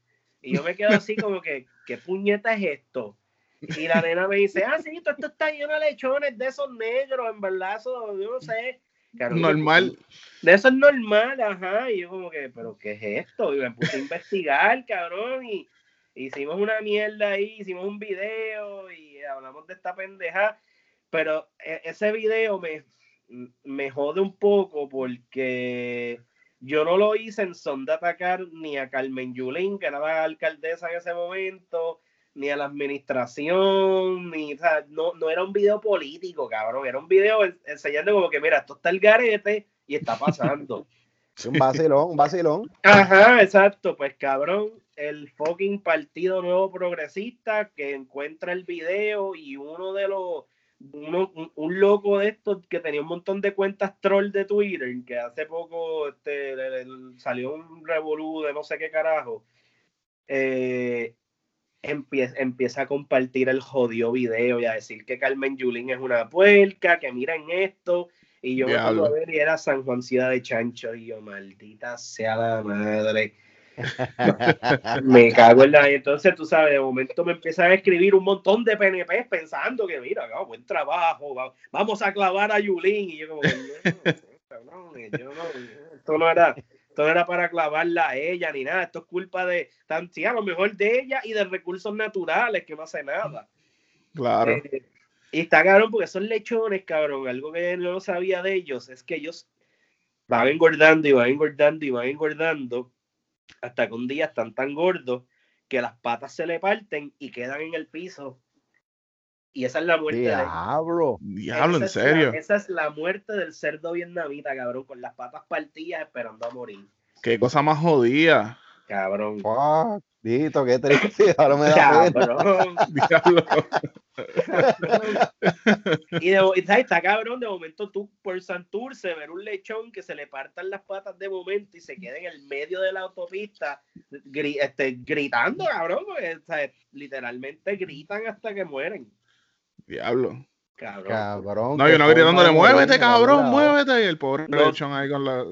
Y yo me quedo así como que, ¿qué puñeta es esto? Y la nena me dice, ah, sí, esto está lleno de lechones de esos negros, en verdad, eso, yo no sé. Normal. de eso es normal, ajá. Y yo como que, ¿pero qué es esto? Y me puse a investigar, cabrón, y hicimos una mierda ahí, hicimos un video y hablamos de esta pendeja. Pero e- ese video me, me jode un poco porque yo no lo hice en son de atacar ni a Carmen Yulín, que era la alcaldesa en ese momento, ni a la administración, ni, o sea, no, no era un video político, cabrón, era un video en- enseñando como que, mira, esto está el garete y está pasando. Un vacilón, un vacilón. Ajá, exacto, pues cabrón, el fucking Partido Nuevo Progresista que encuentra el video y uno de los, uno, un, un loco de estos que tenía un montón de cuentas troll de Twitter, que hace poco este, le- le- salió un revolú de no sé qué carajo, eh, empieza, empieza a compartir el jodido video y a decir que Carmen Yulín es una puerca, que miren esto. Y yo me pongo a ver y era San Juan Ciudad de Chancho. Y yo, maldita sea la madre. Me cago en la. Entonces, tú sabes, de momento me empiezan a escribir un montón de PNP pensando que, mira, oh, buen trabajo, va- vamos a clavar a Yulín. Y yo, como, no, no, esto no era. Esto no era para clavarla a ella ni nada. Esto es culpa de, tan, sí, a lo mejor de ella y de recursos naturales que no hace nada. Claro. Eh, y está cabrón porque son lechones, cabrón. Algo que no lo sabía de ellos es que ellos van engordando y van engordando y van engordando hasta que un día están tan gordos que las patas se le parten y quedan en el piso. Y esa es la muerte de Diablo. Diablo, en esa es la- serio. esa es la muerte del cerdo vietnamita, cabrón, con las patas partidas esperando a morir. Qué cosa más jodida. Cabrón. Fuck, Dito, qué triste. Ahora me da. Cabrón. Diablo. Y, de, está, está cabrón, de momento tú por Santurce ver un lechón que se le partan las patas de momento y se queda en el medio de la autopista gri- este, gritando, cabrón, porque, o sea, literalmente gritan hasta que mueren. Diablo. Cabrón. Cabrón. No, yo no gritándole, muévete, cabrón, muévete. Y el pobre No. ahí con la.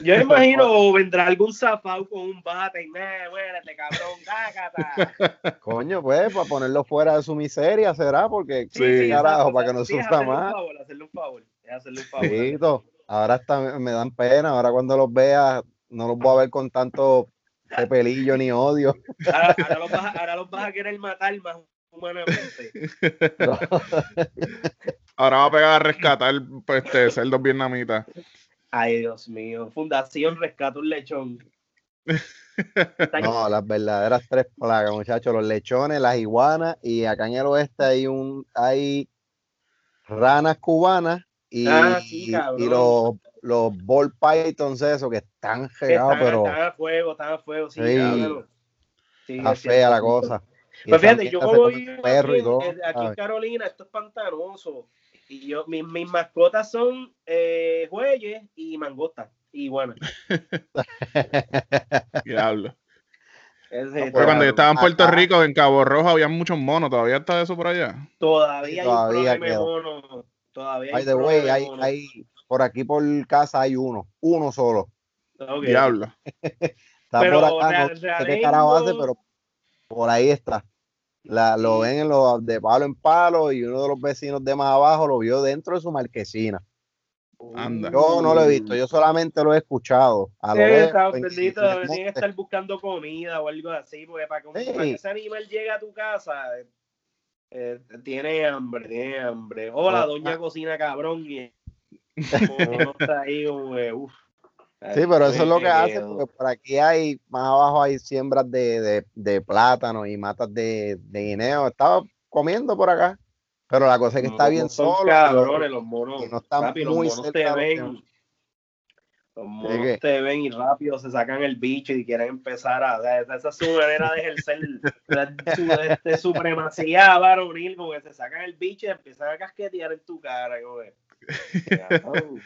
Yo me imagino vendrá algún zafado con un bate y me muérete, cabrón, cácata. Coño, pues, para ponerlo fuera de su miseria, será, porque Sí, carajo, para que no sí, es sufra hacerle un más. favor, hacerle un favor, hacerle un favor. Ahora hasta me dan pena, ahora cuando los vea, no los voy a ver con tanto pelillo ni odio. Ahora, ahora los vas, a- ahora los vas a querer matar más humanamente. Ahora va a pegar a rescatar pues, este, cerdos vietnamitas. Ay, Dios mío. Fundación Rescata un Lechón. No, las verdaderas tres plagas, muchachos, los lechones, las iguanas y acá en el oeste hay un hay ranas cubanas y, Ah, sí, y los los ball pythons esos que están están, pero están a fuego, están a fuego. Sí, Sí. cabrón. Sí, está es fea la cosa. Pues fíjate, yo vivo perro aquí, y aquí en. Carolina, esto es pantanoso. Y yo, mis, mis mascotas son eh, jueyes y mangostas. Y bueno, Diablo. pues, Pero cuando yo estaba en Puerto acá- Rico, en Cabo Rojo, había muchos monos. ¿Todavía está eso por allá? todavía hay Todavía un problema de quedó. mono. Todavía hay By un the way, de hay, hay, por aquí por casa hay uno, uno solo. Ok. Diablo. Está Pero por acá, real- no sé qué carajo hace, pero por ahí está. La, lo ven en los, de palo en palo y uno de los vecinos de más abajo lo vio dentro de su marquesina. Anda. Yo no lo he visto, yo solamente lo he escuchado. A lo Sí, lejos, está en- bendito, en el tiene que monte. estar buscando comida o algo así, porque para que, un- Sí. para que ese animal llegue a tu casa, eh, eh, tiene hambre, tiene hambre. Hola, Ah, doña ah. cocina cabrón. Y, como no está ahí, como que, uf. Sí, pero eso es lo que hace, porque por aquí hay, más abajo hay siembras de, de, de plátano y matas de, de guineo. Estaba comiendo por acá, pero la cosa es que está Los bien solo. cabrones, los monos. y no están papi, los muy cerca te los ven. Los monos qué? te ven y rápido se sacan el bicho y quieren empezar a. o sea, esa es su manera de ejercer la- este, supremacía varonil, como que se sacan el bicho y empiezan a casquetear en tu cara. Como que,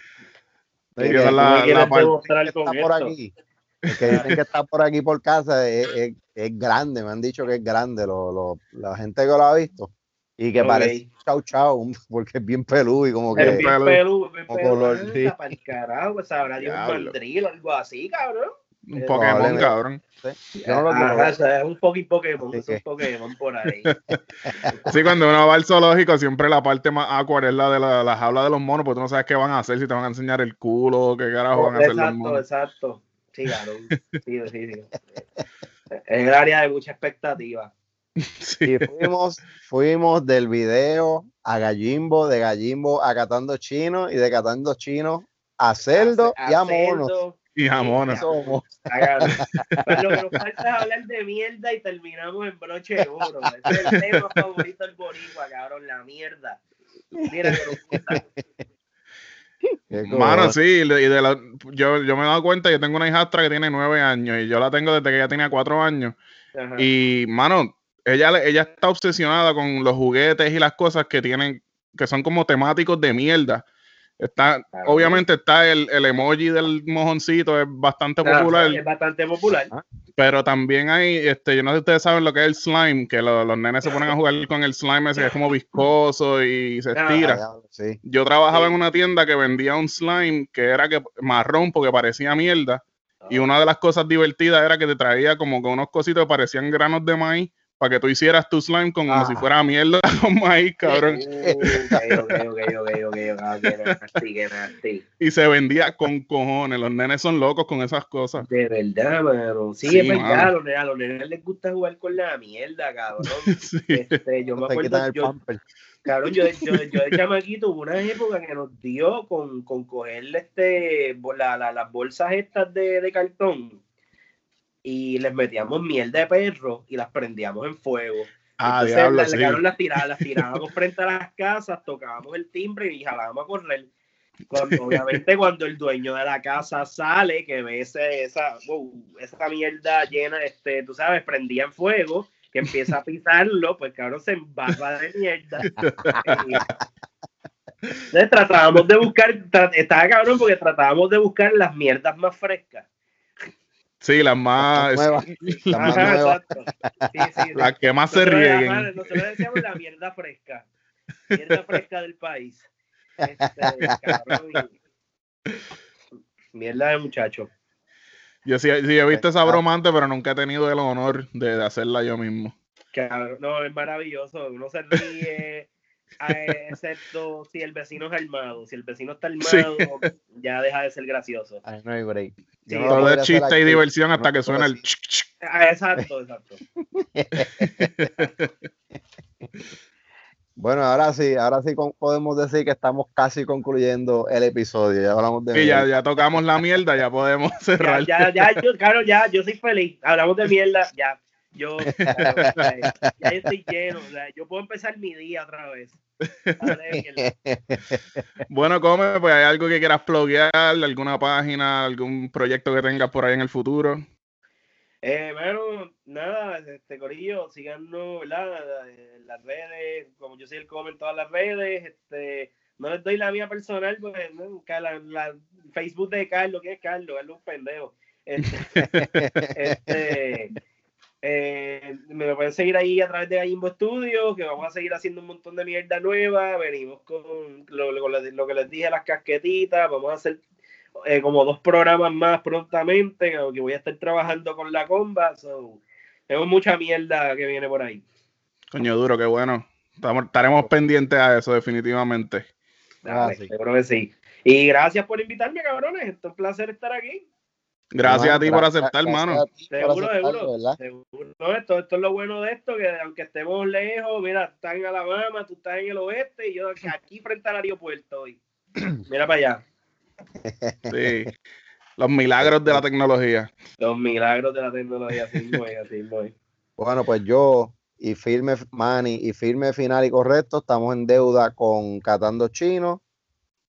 Sí, que es la- la parte- está por esto. aquí. El que dicen que está por aquí por casa es, es- es grande, me han dicho que es grande, lo, lo- la gente que lo ha visto. Y que parece chau chau, porque es bien peludo y como Es que. bien bien color, pa'l carajo, pues habrá de un o algo así, cabrón. Un Eh, Pokémon, cabrón. Yo no lo Ajá, ver. o sea, es un poquito Pokémon, Así es un Pokémon por ahí. Sí, cuando uno va al zoológico, siempre la parte más awkward es la de la, la jaula de los monos, porque tú no sabes qué van a hacer, si te van a enseñar el culo, qué carajo van a hacer los exacto, monos. exacto. Sí, cabrón. Sí, sí, sí. Es el área de mucha expectativa. Sí. Y fuimos, fuimos del video a Gallimbo, de Gallimbo a Catando Chino y de Catando Chino a Cerdo A- y a a Monos. cerdo, Y cabrón. Pues lo que nos falta es hablar de mierda y terminamos en broche de oro. Ese es el tema favorito del boricua, cabrón, la mierda. Mira que Mano, sí, y de, la- yo, yo me he dado cuenta, yo tengo una hijastra que tiene nueve años y yo la tengo desde que ella tenía cuatro años. Ajá. Y, mano, ella, ella está obsesionada con los juguetes y las cosas que tienen, que son como temáticos de mierda. Está, Claro. obviamente está el, el emoji del mojoncito, es bastante Ah, popular, Es bastante popular. pero también hay, este, yo no sé si ustedes saben lo que es el slime, que lo- los nenes se ponen a jugar con el slime ese que es como viscoso y se Ah, estira. Ah, Sí. Yo trabajaba Sí. en una tienda que vendía un slime que era que marrón porque parecía mierda. Y una de las cosas divertidas era que te traía como con unos cositos que parecían granos de maíz para que tú hicieras tu slime como, como si Ajá. fuera mierda con maíz, cabrón. Y se vendía con cojones. Los nenes son locos con esas cosas. De verdad, mano. Sí, Sí, es verdad, a los, nenes, a los nenes les gusta jugar con la mierda, cabrón. Sí. Este, yo me acuerdo, el yo, cabrón, yo, yo, yo de chamaquito hubo una época que nos dio con, con cogerle este, la- la- las bolsas estas de, de cartón y les metíamos mierda de perro y las prendíamos en fuego. Ah, Entonces, diablo, la- sí. las, tira- las tirábamos frente a las casas, tocábamos el timbre y jalábamos a correr. Cuando, obviamente cuando el dueño de la casa sale, que ve ese, esa, wow, esa mierda llena, este, tú sabes, prendía en fuego, que empieza a pisarlo, pues cabrón se embarra de mierda. Entonces tratábamos de buscar, estaba cabrón porque tratábamos de buscar las mierdas más frescas. Sí, las más. Nueva. La más Ajá, nueva. exacto. Sí, sí. Las que más se rieguen. nosotros decíamos la mierda fresca. Mierda fresca del país. Este, cabrón, Mierda de muchacho. Yo sí, sí he visto esa broma antes, pero nunca he tenido el honor de, de hacerla yo mismo. Cabrón, no, es maravilloso. Uno se ríe, excepto si el vecino es armado. Si el vecino está Sí. armado, ya deja de ser gracioso. Ay, no hay break. Sí, Todo es chiste y diversión hasta No que suena el chic, chic. Ah, exacto, exacto. Bueno, ahora sí, ahora sí con- podemos decir que estamos casi concluyendo el episodio. Ya hablamos de Y ya, mierda. ya tocamos la mierda, ya podemos Ya, cerrar. ya, ya, yo, claro, ya, yo soy feliz. Hablamos de mierda, ya. Yo, ya, estoy lleno. o sea, yo puedo empezar mi día otra vez. Dale. Bueno, come, pues hay algo que quieras pluguear, alguna página, algún proyecto que tengas por ahí en el futuro. Eh, bueno, nada, este Corillo, síganos, ¿verdad? En las redes, como yo soy el come en todas las redes, este, no les doy la mía personal, porque ¿no? La, la- Facebook de Carlos, ¿quién es Carlos? Carlos es un pendejo. Este, este, eh, me pueden seguir ahí a través de Gallimbo Studio, que vamos a seguir haciendo un montón de mierda nueva, venimos con lo, lo- lo que les dije, las casquetitas, vamos a hacer eh, como dos programas más prontamente, que voy a estar trabajando con la comba. So, tengo mucha mierda que viene por ahí. Coño duro, qué bueno. Estamos- estaremos pendientes a eso, definitivamente. Ah, sí. Seguro que sí. Y gracias por invitarme, cabrones. Esto es un placer estar aquí. Gracias a ti por aceptar, gracias mano. a ti por Seguro, seguro. seguro. Esto, esto es lo bueno de esto, que aunque estemos lejos, mira, estás en Alabama, tú estás en el oeste y yo aquí frente al aeropuerto hoy. Mira para allá. Sí. Los milagros de la tecnología. Los milagros de la tecnología, así voy, así voy. Bueno, pues yo y firme Manny y firme final y correcto, estamos en deuda con Catando Chino.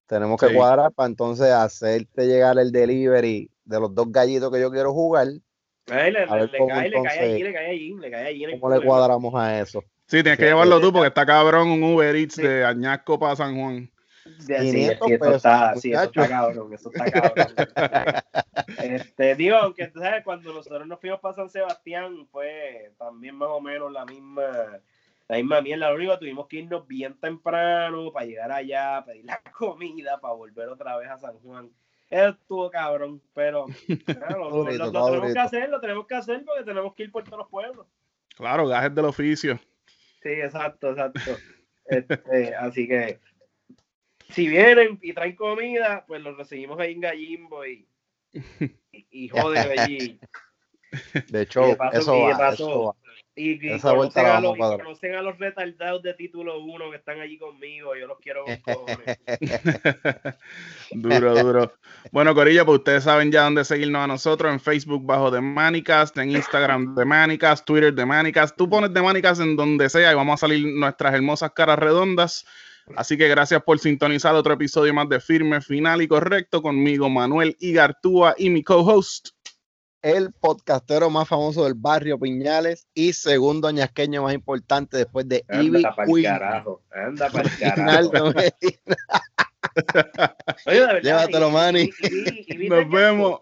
Tenemos que Sí. cuadrar para entonces hacerte llegar el delivery de los dos gallitos que yo quiero jugar. Le, A ver le cómo cae, le cae entonces- allí, le cae allí, le cae allí. ¿Cómo le cuadramos a eso? Sí, tienes que llevarlo tú porque está cabrón un Uber Eats Sí. de Añasco para San Juan. Sí, sí, 500 sí, eso pesos, está, sí, eso muchacho. está cabrón, eso está cabrón. este, digo, aunque tú sabes, cuando nosotros nos fuimos para San Sebastián fue también más o menos la misma, la misma mierda. Lo único tuvimos que irnos bien temprano para llegar allá, pedir la comida, para volver otra vez a San Juan. Eso estuvo cabrón, pero claro, lo, tenemos que hacer, lo tenemos que hacer porque tenemos que ir por todos los pueblos. Claro, gajes del oficio. Sí, exacto, exacto. Este, así que si vienen y traen comida, pues los recibimos ahí en Gallimbo y, y, y joder allí. De hecho, Y de paso- eso y de va, paso- eso va. Y, y Esa vuelta conocen, a los, a cuadrar. y conocen a los retardados de título 1 que están allí conmigo. Yo los quiero con cojones. duro, duro. Bueno, Corillo, pues ustedes saben ya dónde seguirnos a nosotros. En Facebook bajo The Manicast, en Instagram The Manicast, Twitter The Manicast. Tú pones The Manicast en donde sea y vamos a salir nuestras hermosas caras redondas. Así que gracias por sintonizar otro episodio más de Firme, Final y Correcto conmigo, Manuel Igartúa y mi co-host. El podcastero más famoso del barrio Piñales y segundo añasqueño más importante después de Ivy Anda para el Queen. carajo. Anda para el carajo. Oye, verdad, Llévatelo, y- Manny. y- y- Nos vemos.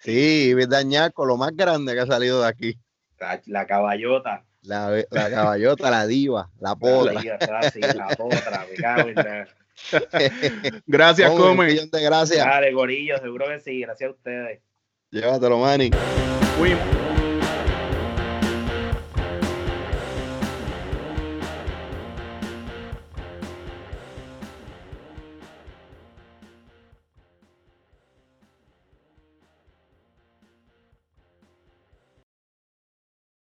Sí, Ivy Dañaco, lo más grande que ha salido de aquí. La, la caballota. La, la caballota, la diva, la potra. La, la, sí, la potra, me cago en nada. Gracias, Come, un millón de gracias. Dale, gorillo, seguro que sí. Gracias a ustedes. Llévatelo, Manny.